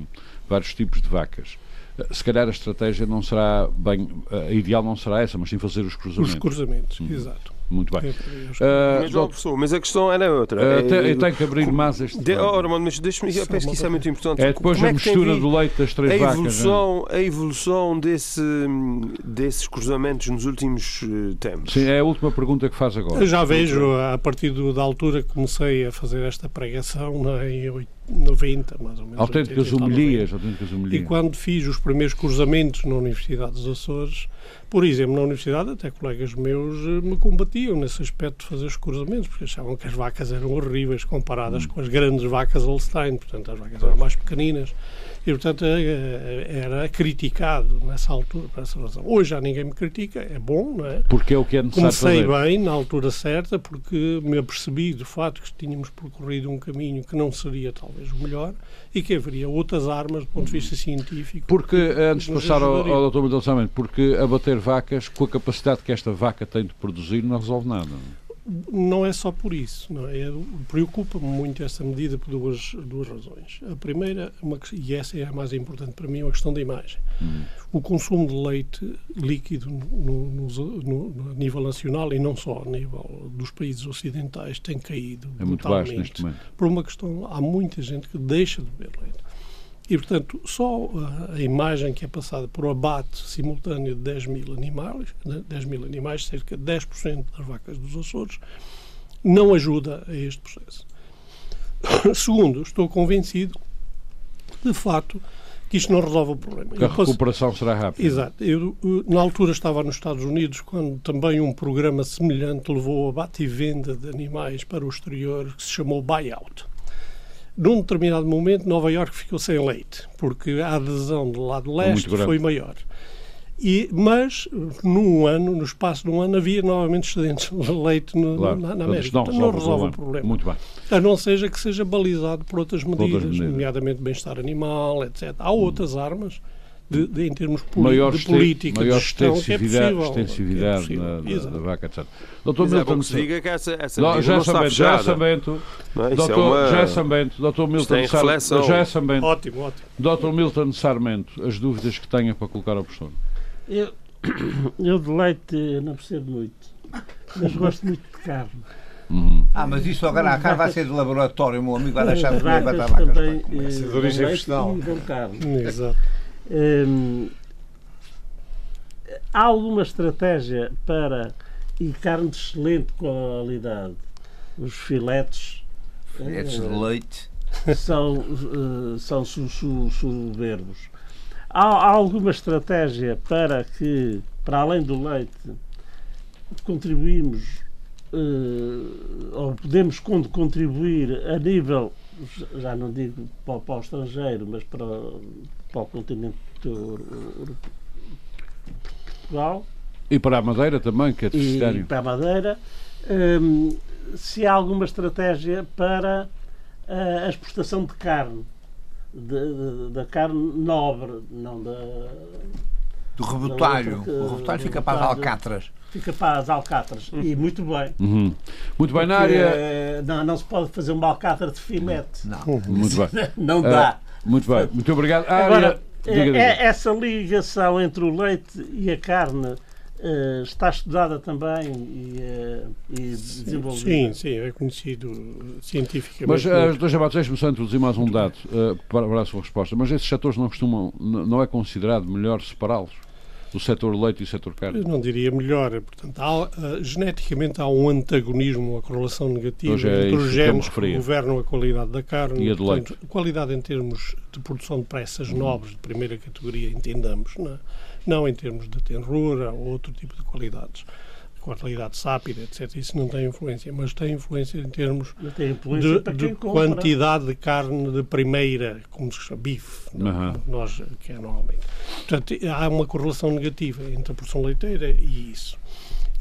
B: vários tipos de vacas. Eh, Se calhar a estratégia não será bem, a ideal não será essa, mas sim fazer os cruzamentos.
D: Os cruzamentos,
B: Uhum.
D: exato.
B: Muito bem.
D: É
B: Eh,
E: Mas, professor, mas a questão era outra. É,
B: te- eu tenho que abrir mais este.
E: de, oh, Armando, mas deixa-me, eu
D: Só
E: penso que isso é muito importante.
B: é depois
E: Como
B: a
E: é que tem
B: mistura do leite das três
E: a
B: vacas.
E: evolução, a evolução desse, desses cruzamentos nos últimos eh, tempos.
B: Sim, é a última pergunta que faz agora.
D: Eu já vejo, a partir do- da altura que comecei a fazer esta pregação, é, em oit- 90, mais ou menos.
B: Autênticas
D: 80 e tal,
B: homilias, autênticas
D: E
B: homilias.
D: quando fiz os primeiros cruzamentos na Universidade dos Açores, por exemplo, na Universidade, até colegas meus eh, me combatiam nesse aspecto de fazer os cruzamentos, porque achavam que as vacas eram horríveis comparadas
B: Hum.
D: com as grandes vacas Holstein, portanto, as vacas eram mais pequeninas. E, portanto, eh, era criticado nessa altura, por essa razão. Hoje já ninguém me critica, é bom, não é?
B: Porque é o que é necessário
D: Comecei
B: fazer.
D: bem, na altura certa, porque me apercebi do fato que tínhamos percorrido um caminho que não seria talvez o melhor e que haveria outras armas do ponto de vista científico.
B: Porque, eh, antes de passar ao,
D: ajudaria.
B: ao Dr. Mendonça Mendes, porque abater vacas, com a capacidade que esta vaca tem de produzir, não resolve nada.
D: não é só por isso. Não é? Preocupa-me muito essa medida por duas, duas razões. A primeira, uma, e essa é a mais importante para mim, é uma questão da imagem. Hum. O consumo de leite líquido no, no, no, a nível nacional e não só a nível dos países ocidentais tem caído
B: é muito baixo neste momento.
D: Por uma questão, há muita gente que deixa de beber leite. E, portanto, só a imagem que é passada por abate simultâneo de 10 mil animais, 10 mil animais, cerca de 10% das vacas dos Açores, não ajuda a este processo. Segundo, estou convencido, de facto, que isto não resolve o problema.
B: Que a recuperação será rápida.
D: Exato. Eu, na altura, estava nos Estados Unidos, quando também um programa semelhante levou a abate e venda de animais para o exterior, que se chamou buyout num determinado momento, Nova Iorque ficou sem leite, porque a adesão do lado leste foi maior. E, mas, num ano, no espaço de um ano, havia novamente excedentes de leite no, claro, na, na América. Não, então, não resolve o problema.
B: Muito bem.
D: A não seja que seja balizado por outras medidas, outras medidas. nomeadamente bem-estar animal, etc. Há outras hum. armas de, de, em termos
B: maior
D: de política,
B: maior
D: de gestão,
B: extensividade,
D: que é
B: possível, extensividade
D: que é
B: na, da, vaca, etc.
E: Doutor Mas Milton, é se diga que essa, essa
B: não, já Sambento, já Sambento,
E: é
B: doutor,
E: é uma...
B: já Sambento, doutor Milton Sarmento, já Sambento,
D: ótimo, ótimo.
B: Doutor Milton Sarmento, as dúvidas que tenha para colocar ao professor.
F: Eu, eu de leite não percebo muito, mas gosto muito de carne.
C: Uhum. Ah, mas isso agora a carne vai ser de laboratório, meu amigo vai deixar de comer batata
F: também, eh, de origem vegetal. Exato. Hum, há alguma estratégia para e carne de excelente qualidade? Os filetes.
C: Filetes uh, de leite.
F: São, uh, são su, su, soberbos. Há, há, alguma estratégia para que, para além do leite, contribuímos uh, ou podemos contribuir a nível, já não digo para, para o estrangeiro, mas para, para o continente? Portugal.
B: E para a Madeira também, que é deficitário.
F: E para a Madeira. Um, se há alguma estratégia para a exportação de carne, da carne nobre, não da.
C: Do rebotalho. o rebotalho fica para as alcatras.
F: Fica para as alcatras. E muito bem.
B: Uhum. Muito bem, na área.
F: Não, não se pode fazer uma alcatra de filete.
C: Não.
B: Muito bem.
F: não dá.
B: Uh, muito bem. Muito obrigado.
F: Agora, Diga, diga. É, essa ligação entre o leite e a carne uh, está estudada também e, uh, e desenvolvida?
D: Sim, sim, é conhecido cientificamente.
B: Mas, uh, Dr. Jabato, deixe-me só introduzir mais um dado uh, para, para a sua resposta. Mas esses setores não costumam, não é considerado melhor separá-los? Do setor leite e do setor carne?
D: Eu não diria melhor. Portanto, há, uh, geneticamente há um antagonismo, uma correlação negativa é entre os genes que, que governam a qualidade da carne
B: e a do leite.
D: Portanto, qualidade em termos de produção de uhum. nobres de primeira categoria, entendamos, não, é? não em termos de tenrura ou outro tipo de qualidades qualidade sápida, etc. Isso não tem influência, mas tem influência em termos influência de, de quantidade de carne de primeira, como se chama, bife, uhum. nós, que é normalmente. Portanto, há uma correlação negativa entre a produção leiteira e isso.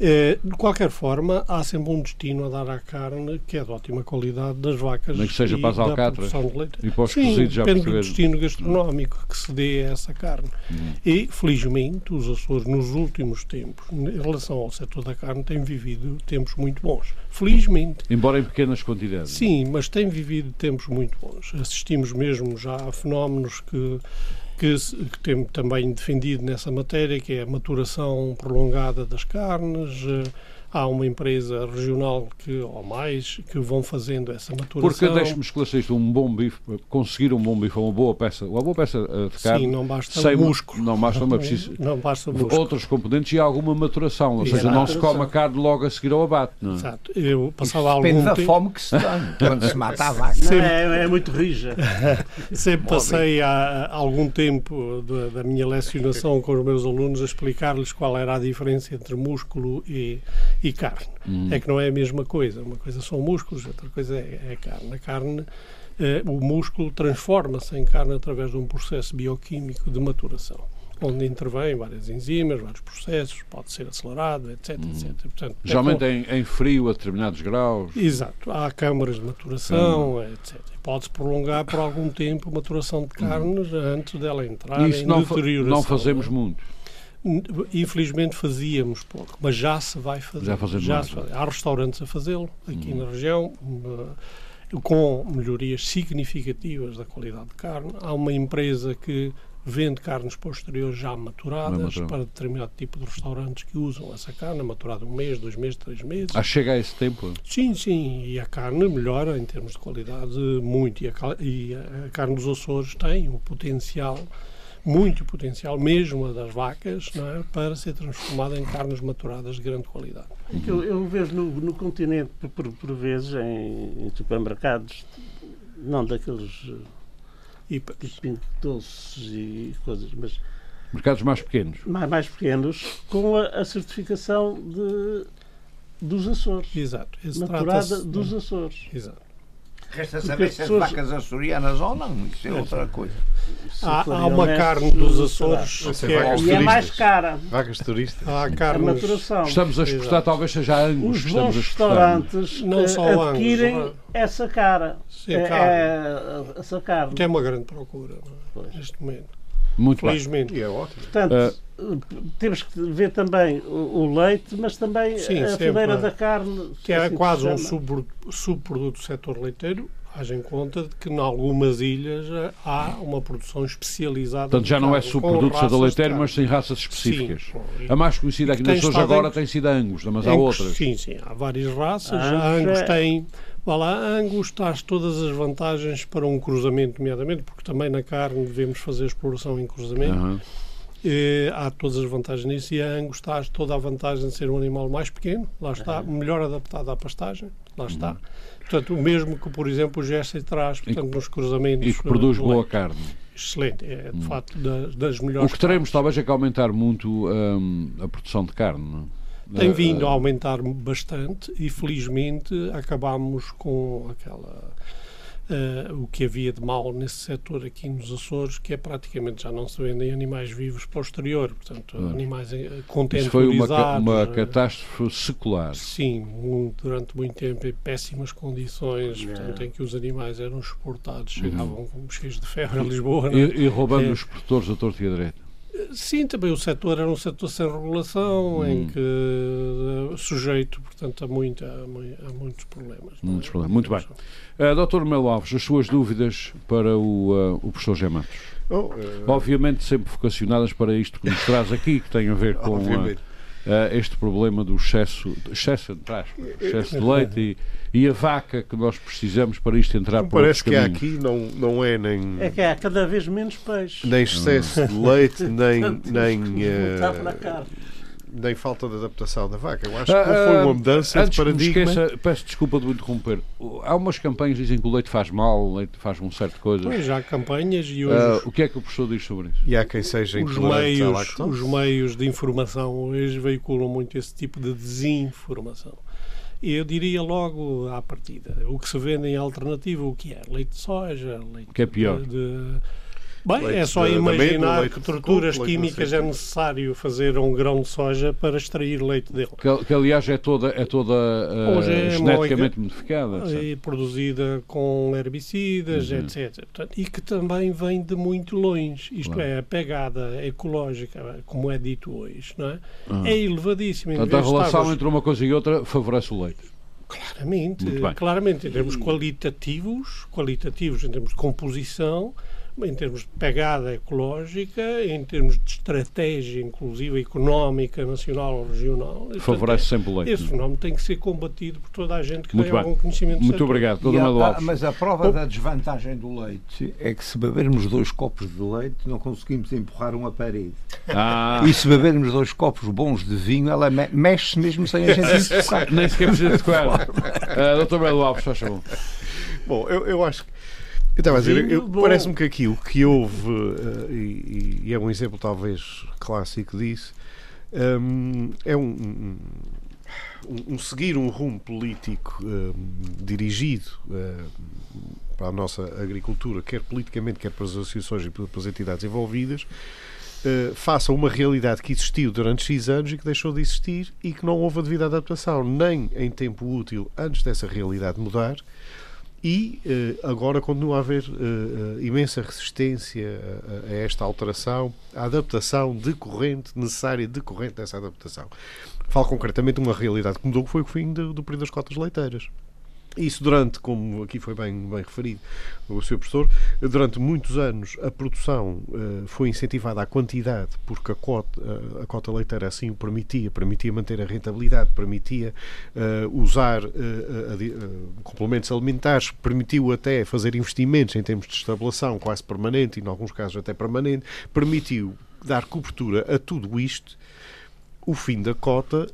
D: Eh, de qualquer forma, há sempre um destino a dar à carne que é de ótima qualidade das vacas
B: Nem que seja para as alcatras
D: de leite.
B: e para os
D: Sim,
B: cozidos já
D: depende do destino gastronómico que se dê a essa carne. Hum. E, felizmente, os Açores, nos últimos tempos, em relação ao setor da carne, têm vivido tempos muito bons. Felizmente.
B: Embora em pequenas quantidades.
D: Sim, mas têm vivido tempos muito bons. Assistimos mesmo já a fenómenos que que, que temos também defendido nessa matéria, que é a maturação prolongada das carnes, eh, há uma empresa regional que, ou mais que vão fazendo essa maturação.
B: Porque, deixe-me esclarecer isto, um bom bife, conseguir um bom bife, uma boa peça, uma boa peça eh, de carne...
D: Sim, não basta sem músculo.
B: Não basta, uma preciso,
D: não basta músculo.
B: Outros componentes e alguma maturação, ou e seja, não se come a carne logo a seguir ao abate. Não é?
D: Exato. Eu passava algum
C: Depende
D: tempo...
C: da fome que se tem quando se mata a vaca.
F: Sempre... É, é, muito rija.
D: Sempre passei há algum tempo da, da minha lecionação com os meus alunos a explicar-lhes qual era a diferença entre músculo e e carne. Hum. É que não é a mesma coisa. Uma coisa são músculos, outra coisa é, é carne. A carne, eh, o músculo transforma-se em carne através de um processo bioquímico de maturação onde intervêm várias enzimas, vários processos, pode ser acelerado, etc. Hum. etc.
B: Portanto, Geralmente é com... em, em, frio a determinados graus.
D: Exato. Há câmaras de maturação, hum. etc. Pode-se prolongar por algum tempo a maturação de carnes hum. antes dela entrar
B: Isso
D: em
B: não
D: deterioração.
B: Não fazemos muito.
D: Infelizmente fazíamos pouco, mas já se vai fazer.
B: Já fazendo
D: já
B: mais,
D: se faz. Há restaurantes a fazê-lo aqui na região, uh, com melhorias significativas da qualidade de carne. Há uma empresa que vende carnes posteriores já maturadas
B: maturado.
D: para determinado tipo de restaurantes que usam essa carne, maturada um mês, dois meses, três meses.
B: Ah, chega a esse tempo?
D: Sim, sim, e a carne melhora em termos de qualidade muito. E a, e a carne dos Açores tem um potencial, muito potencial, mesmo a das vacas, não é? para ser transformada em carnes maturadas de grande qualidade.
F: É que Eu, eu vejo no, no continente, por, por, vezes, em, em supermercados, não daqueles eh,
D: E, pois,
F: tipo pinto doces e coisas, mas
B: Mercados mais pequenos.
F: mais, mais pequenos, com a, a certificação de, dos Açores.
D: exato. Esse
F: Maturada dos Açores.
D: Exato.
C: Resta saber se as
F: pessoas-
C: vacas açorianas ou não, isso é outra coisa.
D: Há, há uma carne dos. Açores
G: é
D: que é,
F: E é mais cara
G: Vacas turistas.
D: há
F: a
D: carnes,
F: maturação.
B: Estamos a exportar,
D: Exato.
B: talvez seja a Angus
F: Os
B: que estamos
F: bons
B: a exportar.
F: restaurantes
D: Não só Angus,
F: adquirem
D: não é?
F: essa cara.
D: Sim,
F: É-
D: carne.
F: é essa carne.
D: tem uma grande procura é? Neste momento.
B: Muito bem.
D: Felizmente.
G: E é ótimo.
F: Portanto,
B: Eh,
F: temos que ver também o, o leite, mas também
D: Sim,
F: a fileira da carne.
D: que é
F: assim
D: quase
F: se
D: um subproduto do setor leiteiro, haja em conta de que em algumas ilhas há uma produção especializada.
B: Portanto,
D: de
B: já não é subproduto leiteiro, mas sem raças específicas.
D: Sim.
B: A mais conhecida aqui
D: Tem
B: nas Açores agora
D: em-
B: tem sido a Angus, mas há
D: Angus,
B: outras.
D: Sim, sim, há várias raças.
F: A
D: A
F: Angus
D: Angus
F: é-
D: tem. Vá lá, a Angus traz todas as vantagens para um cruzamento, nomeadamente, porque também na carne devemos fazer exploração em cruzamento.
B: Aham.
D: Eh, há todas as vantagens nisso e a Angus traz toda a vantagem de ser um animal mais pequeno, lá está, melhor adaptado à pastagem, lá está. Portanto, o mesmo que, por exemplo, o Jesse traz, portanto, nos cruzamentos.
B: E que produz
D: do
B: boa
D: leite.
B: carne.
D: Excelente, é de facto das, das
B: O
D: melhores.
B: que teremos
D: carnes.
B: talvez é que aumentar muito hum, a produção de carne. não é?
D: Tem
B: Eh,
D: vindo a
B: eh,
D: aumentar bastante e felizmente acabámos com aquela eh, o que havia de mal nesse setor aqui nos Açores, que é praticamente já não se vendem animais vivos para o exterior, portanto, animais eh,
B: Isso foi uma, uma catástrofe secular.
D: Sim, mu- durante muito tempo em péssimas condições, portanto, em que os animais eram exportados, chegavam como cheios de febre a Lisboa. é?
B: E, e roubando
D: É.
B: os produtores a torto e a direito.
D: Sim, também o setor era um setor sem regulação, em que eh, sujeito, portanto, a, muita, a, a muitos problemas. não é?
B: Muitos problemas. Muito bem. Uh, Dr. Melo Alves, as suas dúvidas para o, uh, o professor G. Matos?
G: Oh, eh,
B: Obviamente sempre vocacionadas para isto que nos traz aqui, que tem a ver com uh,
G: Obviamente.
B: Uh, este problema do excesso, excesso, entre aspas, excesso de leite e, e a vaca que nós precisamos para isto entrar por
G: Parece que há
B: caminhos.
G: aqui não, não é nem,
F: É que há cada vez menos peixe.
G: nem excesso de leite, nem, nem, eh,
F: lutar pela carne.
G: Nem falta de adaptação da vaca. Eu acho que
B: Ah,
G: foi
B: ah,
G: uma mudança de
B: Antes que me
G: paradigma.
B: esqueça, peço desculpa de me interromper. Há umas campanhas que dizem que o leite faz mal, o leite faz um certo de coisas.
D: Pois, há campanhas e hoje
B: Ah, o que é que o professor diz sobre isso?
G: E há quem seja
D: os meios, os meios de informação hoje veiculam muito esse tipo de desinformação. E eu diria logo à partida, o que se vende em alternativa, o que é? Leite de soja, leite
B: O que é pior?
D: de... de- Bem,
G: Leite
D: é só
G: de-
D: imaginar
G: leite
D: que torturas
G: leite
D: químicas é necessário fazer um grão de soja para extrair leite dele.
B: Que, que, aliás é toda, é toda
D: Hoje é
B: geneticamente modificada.
D: E produzida com herbicidas,
B: Uhum.
D: etc. Portanto, e que também vem de muito longe. Isto
B: Claro.
D: é, a pegada ecológica, como é dito hoje, não é?
B: Ah.
D: É elevadíssima.
B: Portanto, a relação entre uma coisa e outra favorece o leite.
D: Claramente, claramente, em termos qualitativos, qualitativos em termos de composição, em termos de pegada ecológica, em termos de estratégia, inclusive económica, nacional ou regional.
B: Favorece sempre o leite.
D: Esse fenómeno tem que ser combatido por toda a gente que
B: Muito
D: tem
B: bem.
D: algum conhecimento
B: Muito obrigado, Dr.
C: A-
B: Alves.
C: mas a prova da desvantagem do leite é que se bebermos dois copos de leite não conseguimos empurrar uma parede.
B: Ah,
C: E se bebermos dois copos bons de vinho, ela me- mexe mesmo sem a gente empurrar.
B: nem sequer precisa tocar. Uh, Dr. Melo Alves, faz favor.
G: Bom, eu, eu acho que. Eu estava a dizer, parece-me que aqui o que houve, eh, e, e é um exemplo talvez clássico disso, hum, é um, um- um- um seguir um rumo político hum, dirigido para a nossa agricultura, quer politicamente, quer para as associações e para as entidades envolvidas, eh, face a uma realidade que existiu durante X anos e que deixou de existir e que não houve a devida adaptação, nem em tempo útil antes dessa realidade mudar, e eh, agora continua a haver eh, eh, imensa resistência a, a esta alteração, a adaptação decorrente, necessária decorrente dessa adaptação. Falo concretamente de uma realidade que mudou, que foi o fim do, do período das cotas leiteiras. Isso durante, como aqui foi bem, bem referido o seu professor, durante muitos anos a produção uh, foi incentivada à quantidade, porque a cota, uh, a cota leiteira assim o permitia, permitia manter a rentabilidade, permitia uh, usar complementos alimentares, permitiu até fazer investimentos em termos de estabelação quase permanente, e em alguns casos até permanente, permitiu dar cobertura a tudo isto. O fim da cota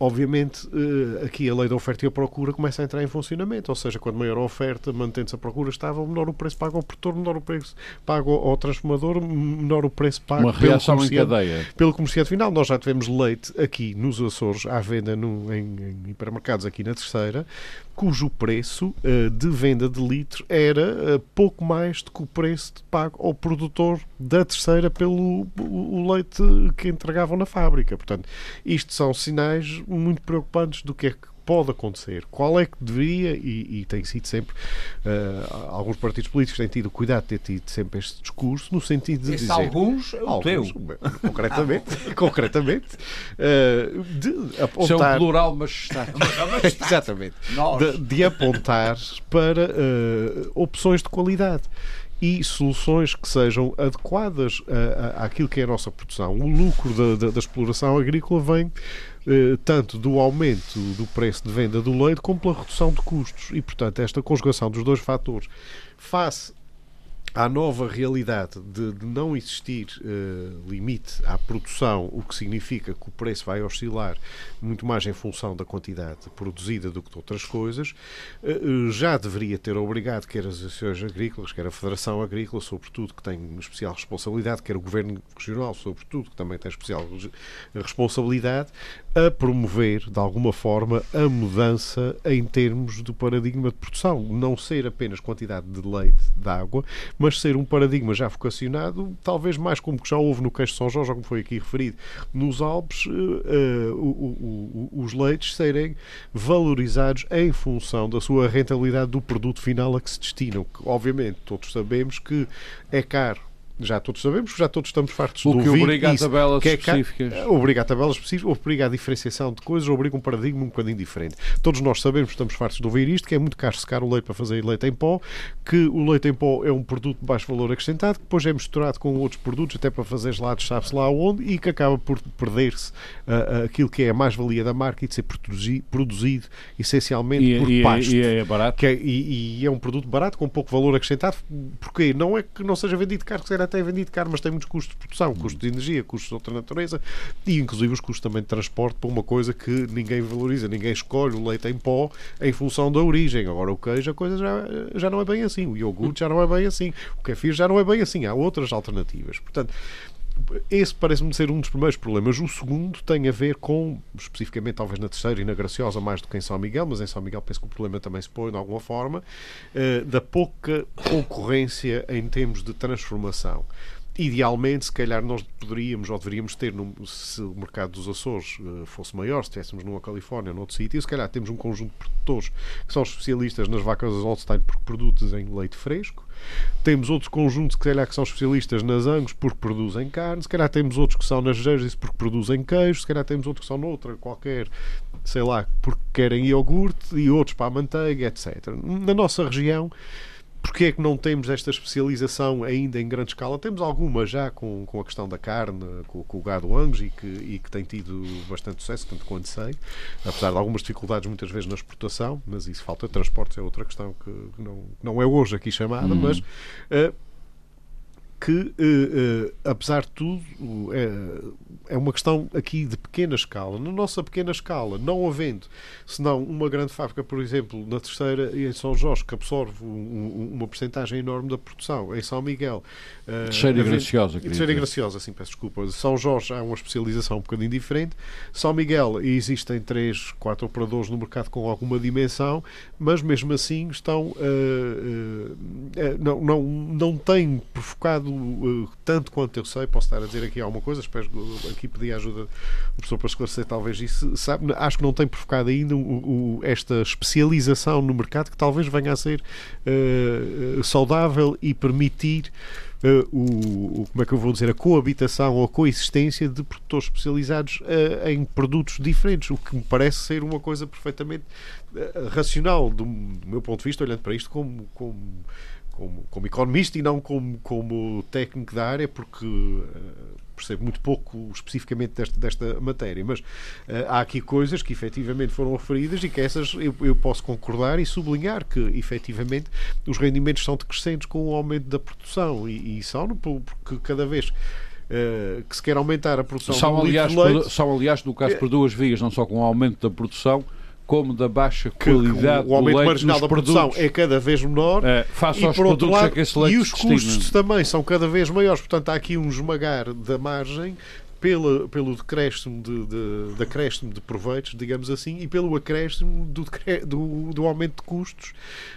G: obviamente, eh, aqui a lei da oferta e a procura começa a entrar em funcionamento, ou seja, quando maior a oferta, mantendo-se a procura estável, menor o preço pago ao produtor, menor o preço pago ao transformador, menor o preço pago
B: Uma pelo, comerciante,
G: pelo comerciante final. Nós já tivemos leite aqui nos Açores à venda no, em, em hipermercados aqui na terceira, cujo preço uh, de venda de litro era uh, pouco mais do que o preço pago ao produtor da terceira pelo o, o leite que entregavam na fábrica. Portanto, isto são sinais muito preocupantes do que é que pode acontecer, qual é que deveria, e, e tem sido sempre, uh, alguns partidos políticos têm tido cuidado de ter tido sempre este discurso, no sentido de
C: Esse
G: dizer...
C: alguns, o
G: alguns
C: teu.
G: Concretamente, concretamente uh, de apontar...
B: Isso é plural, mas está...
G: Exatamente. De, de, apontar para uh, opções de qualidade e soluções que sejam adequadas à, àquilo que é a nossa produção. O lucro da, da, da exploração agrícola vem eh, tanto do aumento do preço de venda do leite como pela redução de custos. E, portanto, esta conjugação dos dois fatores face à nova realidade de, de não existir uh, limite à produção, o que significa que o preço vai oscilar muito mais em função da quantidade produzida do que de outras coisas, uh, já deveria ter obrigado quer as associações agrícolas, quer a Federação Agrícola, sobretudo, que tem especial responsabilidade, quer o Governo Regional, sobretudo, que também tem especial responsabilidade, a promover, de alguma forma, a mudança em termos do paradigma de produção. Não ser apenas quantidade de leite, de água, mas ser um paradigma já vocacionado, talvez mais como que já houve no Queixo de São Jorge, como foi aqui referido, nos Alpes, uh, uh, os leites serem valorizados em função da sua rentabilidade do produto final a que se destinam. Que, obviamente, todos sabemos que é caro já todos sabemos, já todos estamos fartos
B: o
G: de
B: ouvir.
G: O que
B: obriga a tabelas
G: é
B: específicas.
G: obriga a tabelas específicas, obriga a diferenciação de coisas, obriga um paradigma um bocadinho diferente. Todos nós sabemos, estamos fartos de ouvir isto, que é muito caro secar o leite para fazer leite em pó, que o leite em pó é um produto de baixo valor acrescentado, que depois é misturado com outros produtos, até para fazer gelados, sabe-se lá onde, e que acaba por perder-se uh, aquilo que é a mais-valia da marca e de ser produzido, produzido essencialmente
B: e,
G: por
B: e,
G: pasto.
B: E é barato.
G: Que é, e, e, é um produto barato, com pouco valor acrescentado, porque não é que não seja vendido caro, que será até vendido caro, mas tem muitos custos de produção, custos de energia, custos de outra natureza e inclusive os custos também de transporte para uma coisa que ninguém valoriza, ninguém escolhe o leite em pó em função da origem. Agora o queijo, a coisa já, já não é bem assim, o iogurte já não é bem assim, o kefir já não é bem assim, há outras alternativas. Portanto, esse parece-me ser um dos primeiros problemas. O segundo tem a ver com, especificamente talvez na terceira e na Graciosa mais do que em São Miguel, mas em São Miguel penso que o problema também se põe de alguma forma, uh, da pouca concorrência em termos de transformação. Idealmente, se calhar nós poderíamos ou deveríamos ter, num, se o mercado dos Açores uh, fosse maior, se estivéssemos numa Califórnia ou noutro sítio, se calhar temos um conjunto de produtores que são especialistas nas vacas Holstein porque produzem leite fresco, temos outros conjuntos que, calhar, que são especialistas nas Angus porque produzem carne, se calhar temos outros que são nas Jerseys porque produzem queijo, se calhar temos outros que são noutra qualquer, sei lá, porque querem iogurte e outros para a manteiga, etc. Na nossa região Porquê é que não temos esta especialização ainda em grande escala? Temos alguma já com, com a questão da carne, com, com o gado angus e que, e que tem tido bastante sucesso, tanto quanto sei, apesar de algumas dificuldades muitas vezes na exportação, mas isso falta de transportes é outra questão que não, não é hoje aqui chamada, uhum. mas uh, que, uh, uh, apesar de tudo, é, é uma questão aqui de pequena escala. Na nossa pequena escala, não havendo, senão uma grande fábrica, por exemplo, na terceira e em São Jorge, que absorve um, uma porcentagem enorme da produção, em São Miguel.
B: Uh, Cheira e graciosa.
G: Cheira e graciosa, sim, peço desculpa. São Jorge há uma especialização um bocadinho diferente. São Miguel existem três, quatro operadores no mercado com alguma dimensão, mas mesmo assim estão. Uh, não, não, não têm provocado tanto quanto eu sei, posso estar a dizer aqui alguma coisa, espero aqui pedir a ajuda do professor para esclarecer talvez isso, sabe, acho que não tem provocado ainda o, o, esta especialização no mercado que talvez venha a ser uh, saudável e permitir Uh, o, o, como é que eu vou dizer, a coabitação ou a coexistência de produtores especializados uh, em produtos diferentes, o que me parece ser uma coisa perfeitamente racional do, do, meu ponto de vista, olhando para isto como, como, como, como economista e não como, como técnico da área, porque percebo muito pouco especificamente desta, desta matéria, mas uh, há aqui coisas que efetivamente foram referidas e que essas eu, eu, posso concordar e sublinhar que efetivamente os rendimentos são decrescentes com o aumento da produção e, e são porque cada vez Uh, que se quer aumentar a produção
B: são, aliás, leite, são, aliás, no caso, por duas vias, não só com o aumento da produção, como da baixa qualidade
G: que, o aumento marginal da produção é cada vez menor
B: é, face aos produtos lado, que esse leite
G: e os custos também são cada vez maiores. Portanto há aqui um esmagar da margem pela, pelo decréscimo de, de, de, acréscimo de proveitos, digamos assim, e pelo acréscimo do, do, do aumento de custos,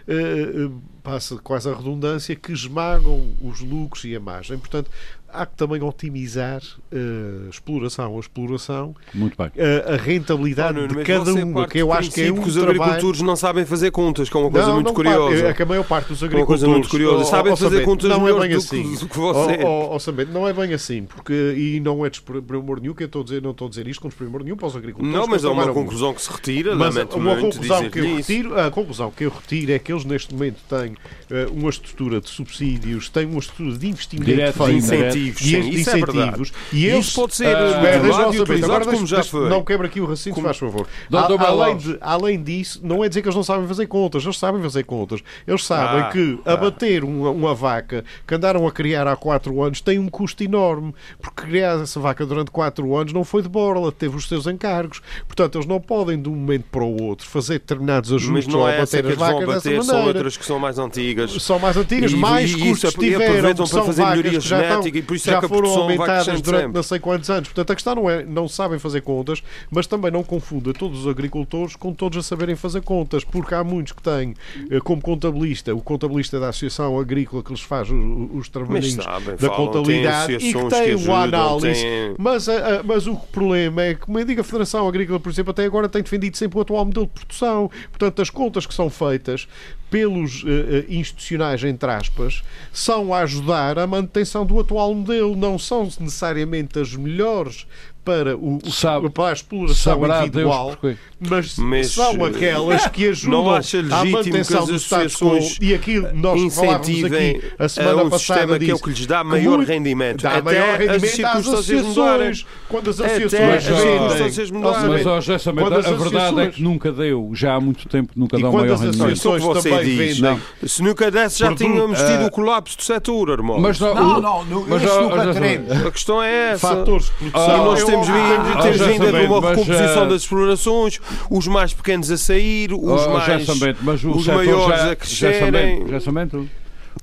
G: uh, passa quase a redundância, que esmagam os lucros e a margem. Portanto, há que também otimizar uh, exploração a exploração,
B: Muito bem.
G: Uh, a rentabilidade oh, de cada um, que eu acho que é um
E: que os
G: trabalho...
E: agricultores não sabem fazer contas, que é uma coisa não, muito não, curiosa.
G: É que a maior parte dos agricultores...
E: Uma coisa muito curiosa. Sabem fazer contas
G: não
E: é
G: bem assim.
E: do que você.
G: Oh, oh, oh, não é bem assim, porque, e não é desprimor nenhum, que eu estou a dizer, não estou a dizer isto com desprimor nenhum para os agricultores.
E: Não, mas é uma conclusão que se retira,
G: mas uma conclusão que eu retiro, A conclusão que eu retiro é que eles neste momento têm uh, uma estrutura de subsídios, têm uma estrutura de investimento
E: Direto,
G: feita,
E: de incentivos,
G: e
E: sim, isso é
G: incentivos. E eles,
E: isso pode ser uh, utilizado
G: agora
E: como já foi.
G: Não quebra aqui o raciocínio, como... faz favor. A, além, de, além disso, não é dizer que eles não sabem fazer contas, eles sabem fazer contas. Eles sabem ah, que ah. abater uma, uma vaca que andaram a criar há 4 anos tem um custo enorme, porque criar essa vaca durante 4 anos não foi de borla, teve os seus encargos. Portanto, eles não podem de um momento para o outro fazer determinados ajustes
E: Mas não é
G: ou abater as vacas
E: bater,
G: dessa maneira.
E: São outras que são mais antigas.
G: São mais antigas, e, mais e, custos e tiveram,
E: para fazer melhoria genética
G: e
E: por isso
G: já
E: é que
G: foram aumentadas
E: durante
G: sempre. não sei quantos anos. Portanto, a questão não é não sabem fazer contas, mas também não confunda todos os agricultores com todos a saberem fazer contas, porque há muitos que têm eh, como contabilista, o contabilista da Associação Agrícola que lhes faz os, os trabalhinhos
E: sabem,
G: da
E: falam,
G: contabilidade
E: e
G: que tem
E: uma
G: análise.
E: Têm...
G: Mas, a, a, mas o problema é que, como eu digo, a Federação Agrícola, por exemplo, até agora tem defendido sempre o atual modelo de produção. Portanto, as contas que são feitas pelos uh, institucionais, entre aspas, são a ajudar à manutenção do atual modelo, não são necessariamente as melhores para, o, Sabe, para a exploração individual, mas, mas, são aquelas que ajudam à manutenção do status quo. e aquilo nós falávamos aqui a semana
E: um
G: passada
E: que é o que lhes dá maior
G: que
E: rendimento.
G: dá
E: até
G: maior rendimento
E: as
G: às associações. quando as associações
B: mas, ó, já a verdade é que nunca deu. Já há muito tempo nunca dá maior rendimento.
E: Você diz se nunca desse já tínhamos tido o colapso do setor irmão.
C: mas não, não, isso nunca teremos.
E: A questão é essa.
G: Fatores de produção
E: temos vindo, temos vindo a ver uma recomposição das explorações, os mais pequenos a sair, os oh, mais
B: mas o
E: os maiores já, a crescerem.
B: Já, já,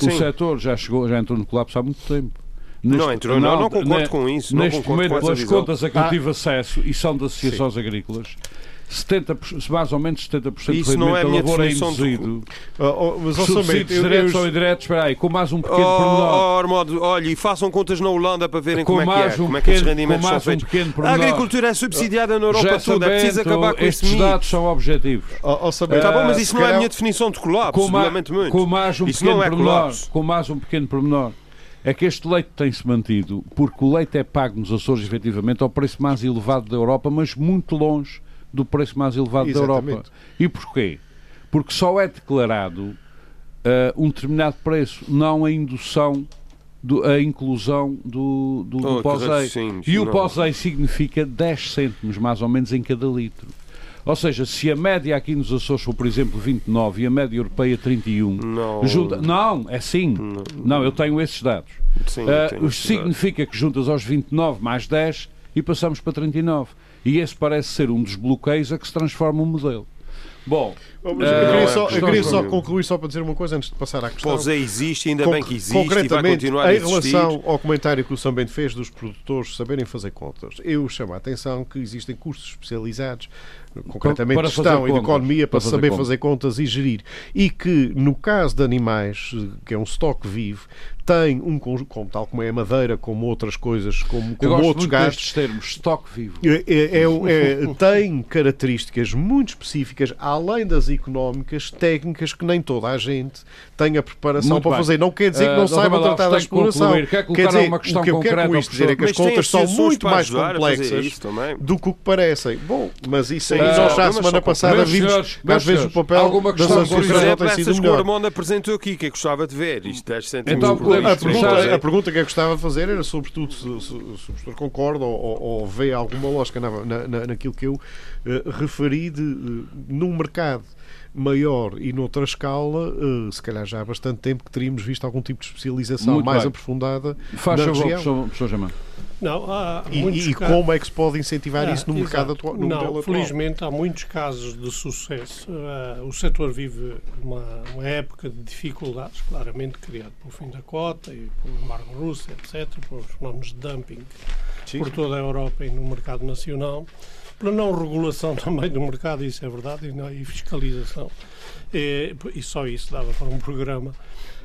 B: o setor já chegou, já entrou no colapso há muito tempo.
E: Neste, não entrou, não, não, não concordo com isso.
B: Neste momento,
E: pelas
B: contas a que eu tive acesso, e são das associações Sim. agrícolas, 70%, mais ou menos 70%
E: Isso
B: do
E: não é a minha
B: lavoura é
E: induzido.
B: De... Oh, oh, mas, Subsídios diretos ou indiretos, espera aí, com mais um pequeno
E: oh,
B: pormenor.
E: Oh, Armando, olha, e façam contas na Holanda para verem com como é que é, um como é que esses rendimentos são feitos.
B: Um
E: a agricultura é subsidiada na Europa
B: Já
E: toda, é preciso acabar com
B: estes dados são objetivos.
G: Oh, oh, saber,
E: tá bom, mas isso não é a minha definição de colapso, com lamento muito.
B: Com mais um isso pequeno não é pormenor, com mais um pequeno pormenor é que este leite tem-se mantido porque o leite é pago nos Açores, efetivamente, ao preço mais elevado da Europa, mas muito longe do preço mais elevado Exatamente. da Europa. E porquê? Porque só é declarado uh, um determinado preço, não a indução, do, a inclusão do, do, oh, do pós E o pós significa 10 cêntimos, mais ou menos, em cada litro. Ou seja, se a média aqui nos Açores for, por exemplo, 29 e a média europeia 31,
E: não,
B: junta... não é sim. Não, não, eu tenho esses dados.
E: Sim,
B: uh, significa que juntas aos 29 mais 10 e passamos para 39. E esse parece ser um dos bloqueios a que se transforma o modelo. Bom,
G: mas
B: Eh,
G: eu queria
E: é
G: só, eu queria só concluir, só para dizer uma coisa antes de passar à questão.
E: Pousei existe, ainda
G: Con-
E: bem que existe e vai
G: concretamente,
E: continuar a
G: em relação ao comentário que o São Bento fez dos produtores saberem fazer contas, eu chamo a atenção que existem cursos especializados, concretamente
B: Para
G: gestão e de economia, para,
B: Para fazer
G: saber
B: contas.
G: fazer contas e gerir. E que, no caso de animais, que é um estoque vivo, tem um conjunto, como, tal como é a madeira, como outras coisas, como,
B: Eu
G: como
B: gosto
G: outros
B: muito
G: gastos,
B: destes termos, estoque vivo.
G: é- é- é- é- tem características muito específicas, além das económicas, técnicas que nem toda a gente tem a preparação
B: Muito
G: para
B: bem.
G: fazer. Não quer dizer que não
B: Dr.
G: saiba
B: Manuel,
G: tratar da exploração.
B: Quer
G: dizer,
B: uma questão
G: o que eu quero com isto dizer é que as contas são
E: associações
G: muito mais complexas do que o que parecem. Bom, mas isso aí
B: Ah,
G: nós já a semana passada vimos
B: senhores,
G: às vezes o papel
B: alguma
G: das
B: questão
G: associações não tem sido
E: essas que o
G: melhor.
E: Armando apresentou aqui, que eu gostava de ver. Isto 10 cêntimos
B: Então,
E: por
G: A pergunta,
B: a-
G: a pergunta que eu gostava de fazer era, sobretudo, se, se- se o professor concorda ou, ou- vê alguma lógica na, na- na- naquilo que eu eh, referi de, eh, num mercado maior e noutra escala, eh, se calhar já há bastante tempo que teríamos visto algum tipo de especialização
B: Muito
G: mais
B: bem.
G: aprofundada
B: Faz
G: na
B: favor,
G: região.
B: professor, professor Jamão.
D: Não, há
G: E,
D: muitos
G: e como é que se pode incentivar
D: Ah,
G: isso no mercado atual? No
D: Não,
G: atual?
D: felizmente há muitos casos de sucesso. Ah, o setor vive uma, uma época de dificuldades, claramente criado pelo fim da cota e pelo embargo russo, etc., pelos fenómenos de dumping por toda a Europa e no mercado nacional, pela não regulação também do mercado, isso é verdade, e, não, e fiscalização. Eh, e só isso dava para um programa.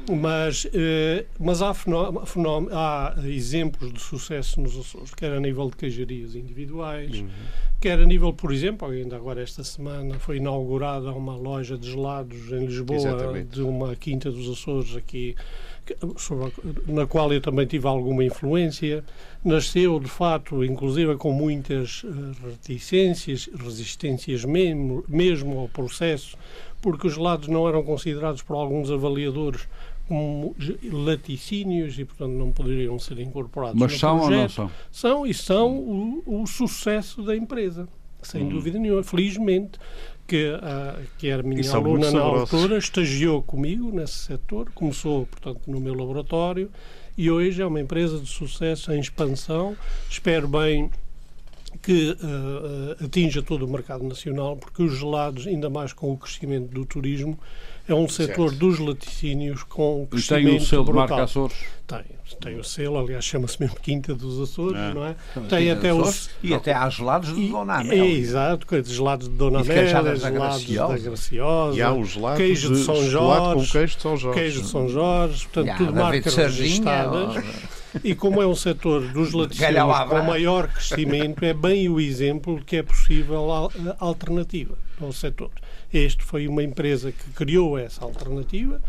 D: Mas, eh, mas há, fenó- fenó- há exemplos de sucesso nos Açores, quer a nível de queijarias individuais,
G: Uhum.
D: quer a nível, por exemplo, ainda agora esta semana foi inaugurada uma loja de gelados em Lisboa,
G: Exatamente.
D: de uma quinta dos Açores aqui, a- na qual eu também tive alguma influência. Nasceu, de fato, inclusive com muitas eh, reticências, resistências mesmo, mesmo ao processo, porque os gelados não eram considerados por alguns avaliadores como laticínios e, portanto, não poderiam ser incorporados
B: Mas são ou não
D: projeto.
B: são?
D: São e são o, o sucesso da empresa, sem
B: Uhum.
D: dúvida nenhuma. Felizmente, que, a que era minha
G: são muito
D: aluna na altura, estagiou comigo nesse setor, começou, portanto, no meu laboratório e hoje é uma empresa de sucesso em expansão. Espero bem que eh, atinja todo o mercado nacional, porque os gelados, ainda mais com o crescimento do turismo, é um setor dos laticínios com
B: E
D: crescimento
B: tem o selo de
D: brutal.
B: marca Açores?
D: Tem, tem o selo, aliás, chama-se mesmo Quinta dos Açores,
B: É.
D: não é?
C: Então,
D: Tem até os.
C: E até há gelados de
D: E-
C: Dona
D: é,
C: Amélia.
D: exato, coisas, gelados de Dona
C: E de
D: Amélia,
C: queijadas da
D: gelados
C: Graciosa.
D: da Graciosa,
G: E há os gelados
D: queijo de São
G: chocolate
D: Jorge,
G: com queijo de São Jorge.
D: queijo de São Jorge, portanto,
C: E
D: tudo marcas registadas. E como é um setor dos laticínios com maior crescimento, é bem o exemplo que é possível al- alternativa ao setor. Este foi uma empresa que criou essa alternativa,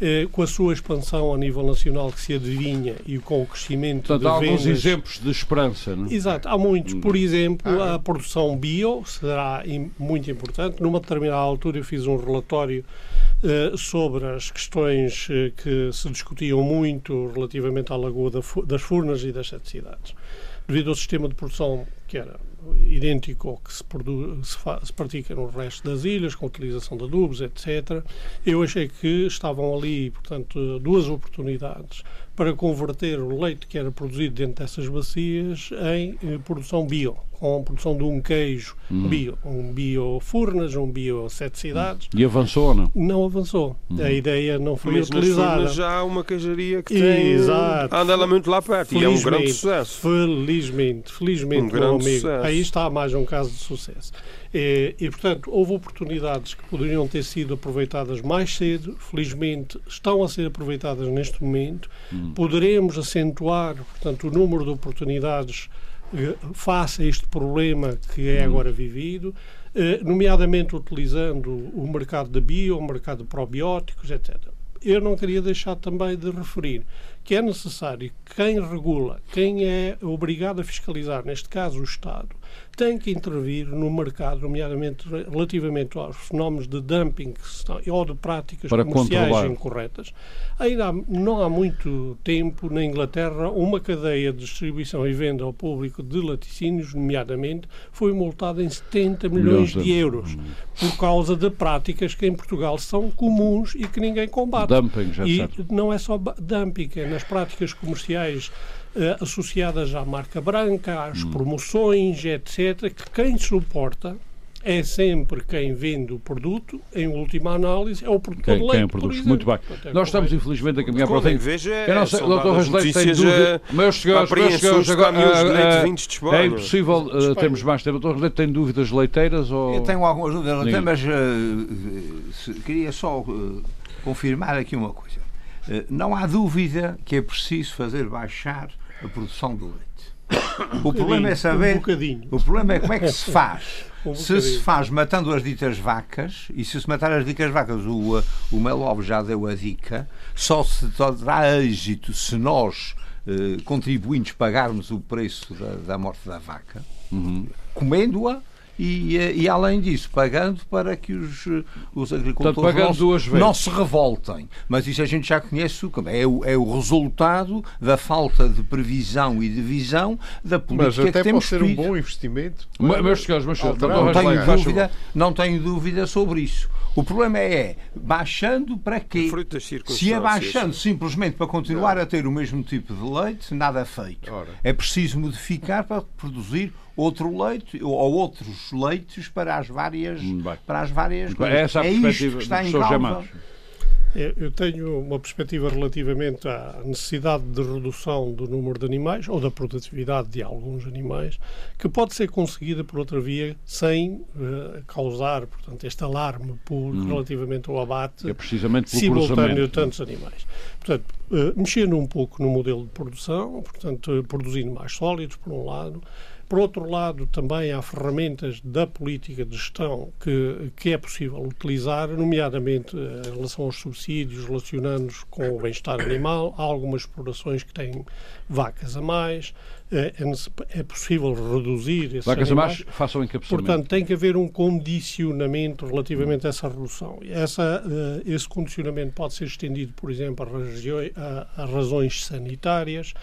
D: eh, com a sua expansão a nível nacional que se adivinha e com o crescimento
B: Portanto, há
D: de
B: alguns
D: vendas.
B: exemplos de esperança, não é?
D: Exato, há muitos. Por exemplo,
G: Ah,
D: a produção bio será muito importante. Numa determinada altura eu fiz um relatório eh, sobre as questões eh, que se discutiam muito relativamente à Lagoa das Furnas e das Sete Cidades. Devido ao sistema de produção que era idêntico ao que se, produ- se fa- se pratica no resto das ilhas, com a utilização de adubos, etc., eu achei que estavam ali, portanto, duas oportunidades para converter o leite que era produzido dentro dessas bacias em eh, produção bio, com a produção de um queijo
B: Uhum.
D: bio, um bio Furnas, um bio Sete Cidades.
B: E avançou ou não?
D: Não avançou.
B: Uhum.
D: A ideia não foi
E: Mas
D: utilizada.
E: Furnas já há uma queijaria que tem.
D: Exato.
E: Anda lá muito lá perto e é um grande
D: Felizmente,
E: sucesso.
D: Felizmente, felizmente,
E: Um
D: meu
E: grande
D: amigo.
E: sucesso.
D: Aí está mais um caso de sucesso. E, e, portanto, houve oportunidades que poderiam ter sido aproveitadas mais cedo, felizmente estão a ser aproveitadas neste momento. Poderemos acentuar, portanto, o número de oportunidades eh, face a este problema que é agora vivido, eh, nomeadamente utilizando o mercado de bio, o mercado de probióticos, etc. Eu não queria deixar também de referir que é necessário que quem regula, quem é obrigado a fiscalizar, neste caso o Estado, tem que intervir no mercado, nomeadamente relativamente aos fenómenos de dumping estão- ou de práticas
B: Para
D: comerciais
B: controlar.
D: incorretas. Ainda há- não há muito tempo, na Inglaterra, uma cadeia de distribuição e venda ao público de laticínios, nomeadamente, foi multada em 70 milhões,
B: Milhões de-
D: euros por causa de práticas que em Portugal são comuns e que ninguém combate.
B: Dumping, já
D: E
B: etc.
D: não é só dumping, é nas práticas comerciais eh, associadas à marca branca, às promoções, etc., que quem suporta é sempre quem vende o produto, em última análise, é o produtor
B: Quem,
D: de leite.
B: quem é. Muito bem.
D: Portanto, é
B: Nós estamos, infelizmente, a caminhar para o fim.
E: veja,
B: Eu não sei,
E: dadas
B: Rasleito tem dúvida.
E: eh,
B: Meus senhores, meus senhores, agora, ah, ah,
E: Espanha.
B: é impossível uh, termos mais tempo. O Dr. Rasleito tem dúvidas leiteiras ou...
C: Eu tenho algumas dúvidas, até,
B: Diga.
C: mas eh, se- queria só eh, confirmar aqui uma coisa. Eh, não há dúvida que é preciso fazer baixar a produção de leite. O problema é
D: Um
C: saber.
D: bocadinho.
C: O problema é como é que se faz.
D: Um
C: se se faz matando as ditas vacas, e se se matar as ditas vacas, o, eh, o Melo Alves já deu a dica, só se terá êxito se nós, eh, contribuintes, pagarmos o preço da, da morte da vaca, comendo-a. E, e, além disso, pagando para que os, eh, os agricultores
B: Portanto,
C: não, se- não se revoltem. Mas isso a gente já conhece, como é o, é o resultado da falta de previsão e de visão da
G: Mas
C: política
G: até
C: que temos
G: pode ser um bom investimento.
B: Me- Meus senhores, meus senhores.
C: Não tenho, dúvida, não tenho dúvida sobre isso. O problema é, baixando para quê? Se é
E: circunstâncias.
C: baixando simplesmente para continuar a ter o mesmo tipo de leite, nada feito.
G: Ora.
C: É preciso modificar para produzir outro leite ou outros leites para as várias,
B: Muito bem.
C: para as várias coisas.
B: Essa é a
C: é
B: perspectiva
C: que está em causa.
D: Eu tenho uma perspectiva relativamente à necessidade de redução do número de animais ou da produtividade de alguns animais, que pode ser conseguida por outra via sem eh, causar, portanto, este alarme público relativamente ao abate
B: É precisamente
D: simultâneo de tantos animais. Portanto, eh, mexendo um pouco no modelo de produção, portanto, eh, produzindo mais sólidos, por um lado. Por outro lado, também há ferramentas da política de gestão que, que é possível utilizar, nomeadamente eh, em relação aos subsídios, relacionando-os com o bem-estar animal. Há algumas explorações que têm vacas a mais. eh, É, é possível reduzir esses
B: Vacas a
D: animais.
B: mais, façam encapsulamento.
D: Portanto, tem que haver um condicionamento relativamente a essa redução. Essa, eh, esse condicionamento pode ser estendido, por exemplo, a, regiões- a- a razões sanitárias.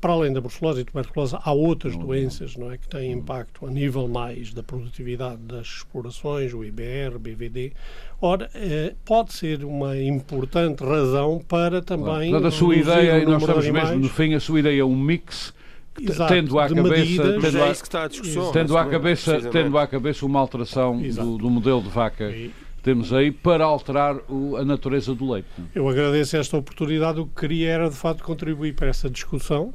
D: Para além da brucelose e tuberculose, há outras doenças não é, que têm impacto a nível mais da produtividade das explorações, o IBR, BVD. Ora, eh, pode ser uma importante razão para também.
B: Portanto, a sua ideia, e nós estamos mesmo no fim, a sua ideia é um mix,
D: Exato,
B: tendo à cabeça,
D: medidas.
B: Tendo
E: é
B: à,
E: isso que está à discussão.
B: tendo à
E: neste
B: cabeça, tendo à cabeça uma alteração do, do modelo de vaca
D: E-
B: que temos aí para alterar o- a natureza do leite.
D: Eu agradeço esta oportunidade. O que queria era, de facto, contribuir para essa discussão,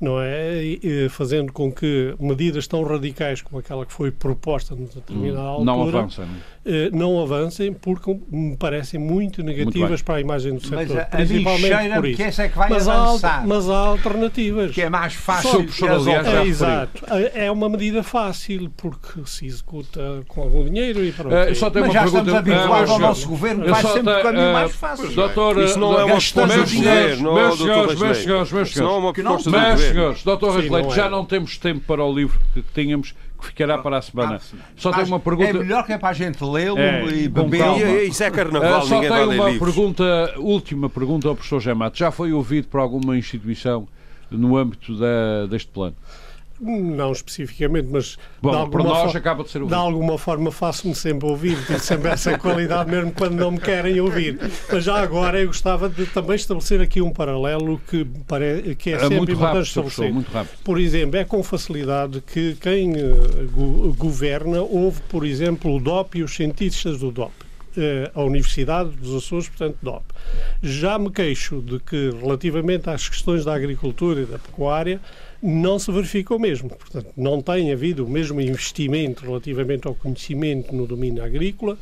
D: não é? E, fazendo com que medidas tão radicais como aquela que foi proposta numa determinada altura
B: Não é?
D: eh, não avancem, porque me parecem muito negativas
B: bem.
D: para a imagem do
C: Mas
D: setor.
C: a, a mim
D: principalmente
C: cheira
D: por
C: que
D: isso.
C: essa é que vai
D: Mas há,
C: avançar.
D: al- mas há alternativas.
C: Que é mais fácil
B: Só,
C: que
D: É,
C: outras.
D: exato. É uma medida fácil, porque se executa com algum dinheiro e pronto.
B: Eh, só tenho
C: Mas
B: uma
C: já
B: pergunta.
C: estamos habituados
B: Ah,
C: ao nosso governo, que vai
B: só
C: sempre o caminho
B: eh,
C: mais fácil.
B: Doutor,
E: Isso não é uma proposta
B: meus senhores, meus senhores, meus
E: Isso não é
B: senhores.
E: uma
C: Que não
E: proposta.
B: Senhores, doutor Rasleito,
D: não é.
B: já não temos tempo para o livro que tínhamos, que ficará para a semana. Só tenho uma pergunta.
C: É melhor que é para a gente lê-lo
B: É,
C: e beber.
E: Isso é
B: Ah,
E: carnaval,
B: só
E: ninguém vai
B: tenho uma
E: livros.
B: pergunta, última pergunta ao professor Gemato. Já foi ouvido por alguma instituição no âmbito da- deste plano?
D: Não especificamente, mas
B: Bom,
D: alguma
B: nós
D: fo-
B: acaba de ser
D: De alguma forma faço-me sempre ouvir, tenho sempre essa qualidade, mesmo quando não me querem ouvir. Mas já agora eu gostava de também estabelecer aqui um paralelo que, pare... que é
B: É
D: sempre
B: muito
D: importante estabelecer.
B: muito rápido.
D: Por exemplo, é com facilidade que quem eh, go- governa ouve, por exemplo, o DOP e os cientistas do DOP. Eh, a Universidade dos Açores, portanto, DOP. Já me queixo de que, relativamente às questões da agricultura e da pecuária, não se verifica o mesmo. Portanto, não tem havido o mesmo investimento relativamente ao conhecimento no domínio agrícola.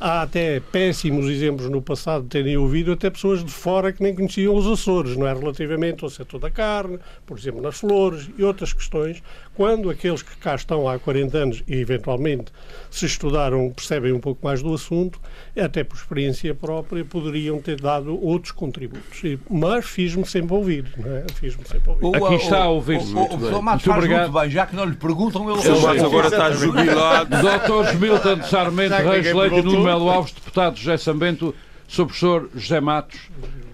D: Há até péssimos exemplos no passado de terem ouvido até pessoas de fora que nem conheciam os Açores, não é? Relativamente ao setor da carne, por exemplo, nas flores e outras questões, quando aqueles que cá estão há 40 anos e eventualmente se estudaram, percebem um pouco mais do assunto, até por experiência própria, poderiam ter dado outros contributos. Mas fiz-me sempre ouvir, não é? Fiz-me sempre ouvir.
B: Aqui está a ouvir-se.
C: O, o,
B: Muito
C: o, professor Matos
B: Muito
C: faz
B: obrigado.
C: muito bem, já que não lhe perguntam, ele
E: O
C: responde.
E: Matos agora está jubilado.
B: Dr. Milton Sarmento,
G: que
B: Reis Leite e Nuno. Melo Alves, deputado José Sambento, Sr. Professor José Matos,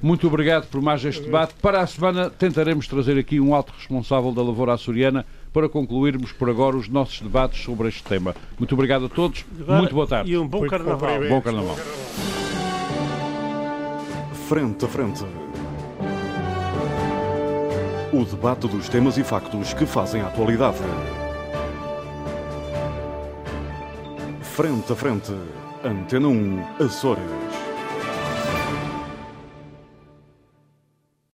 B: muito obrigado por mais este debate. Para a semana tentaremos trazer aqui um alto responsável da Lavoura Açoriana para concluirmos por agora os nossos debates sobre este tema. Muito obrigado a todos, muito boa tarde.
F: E um bom
D: Muito
F: carnaval.
B: Bom carnaval.
A: Frente a frente. O debate dos temas e factos que fazem a atualidade. Frente a Frente. Antena 1, Açores.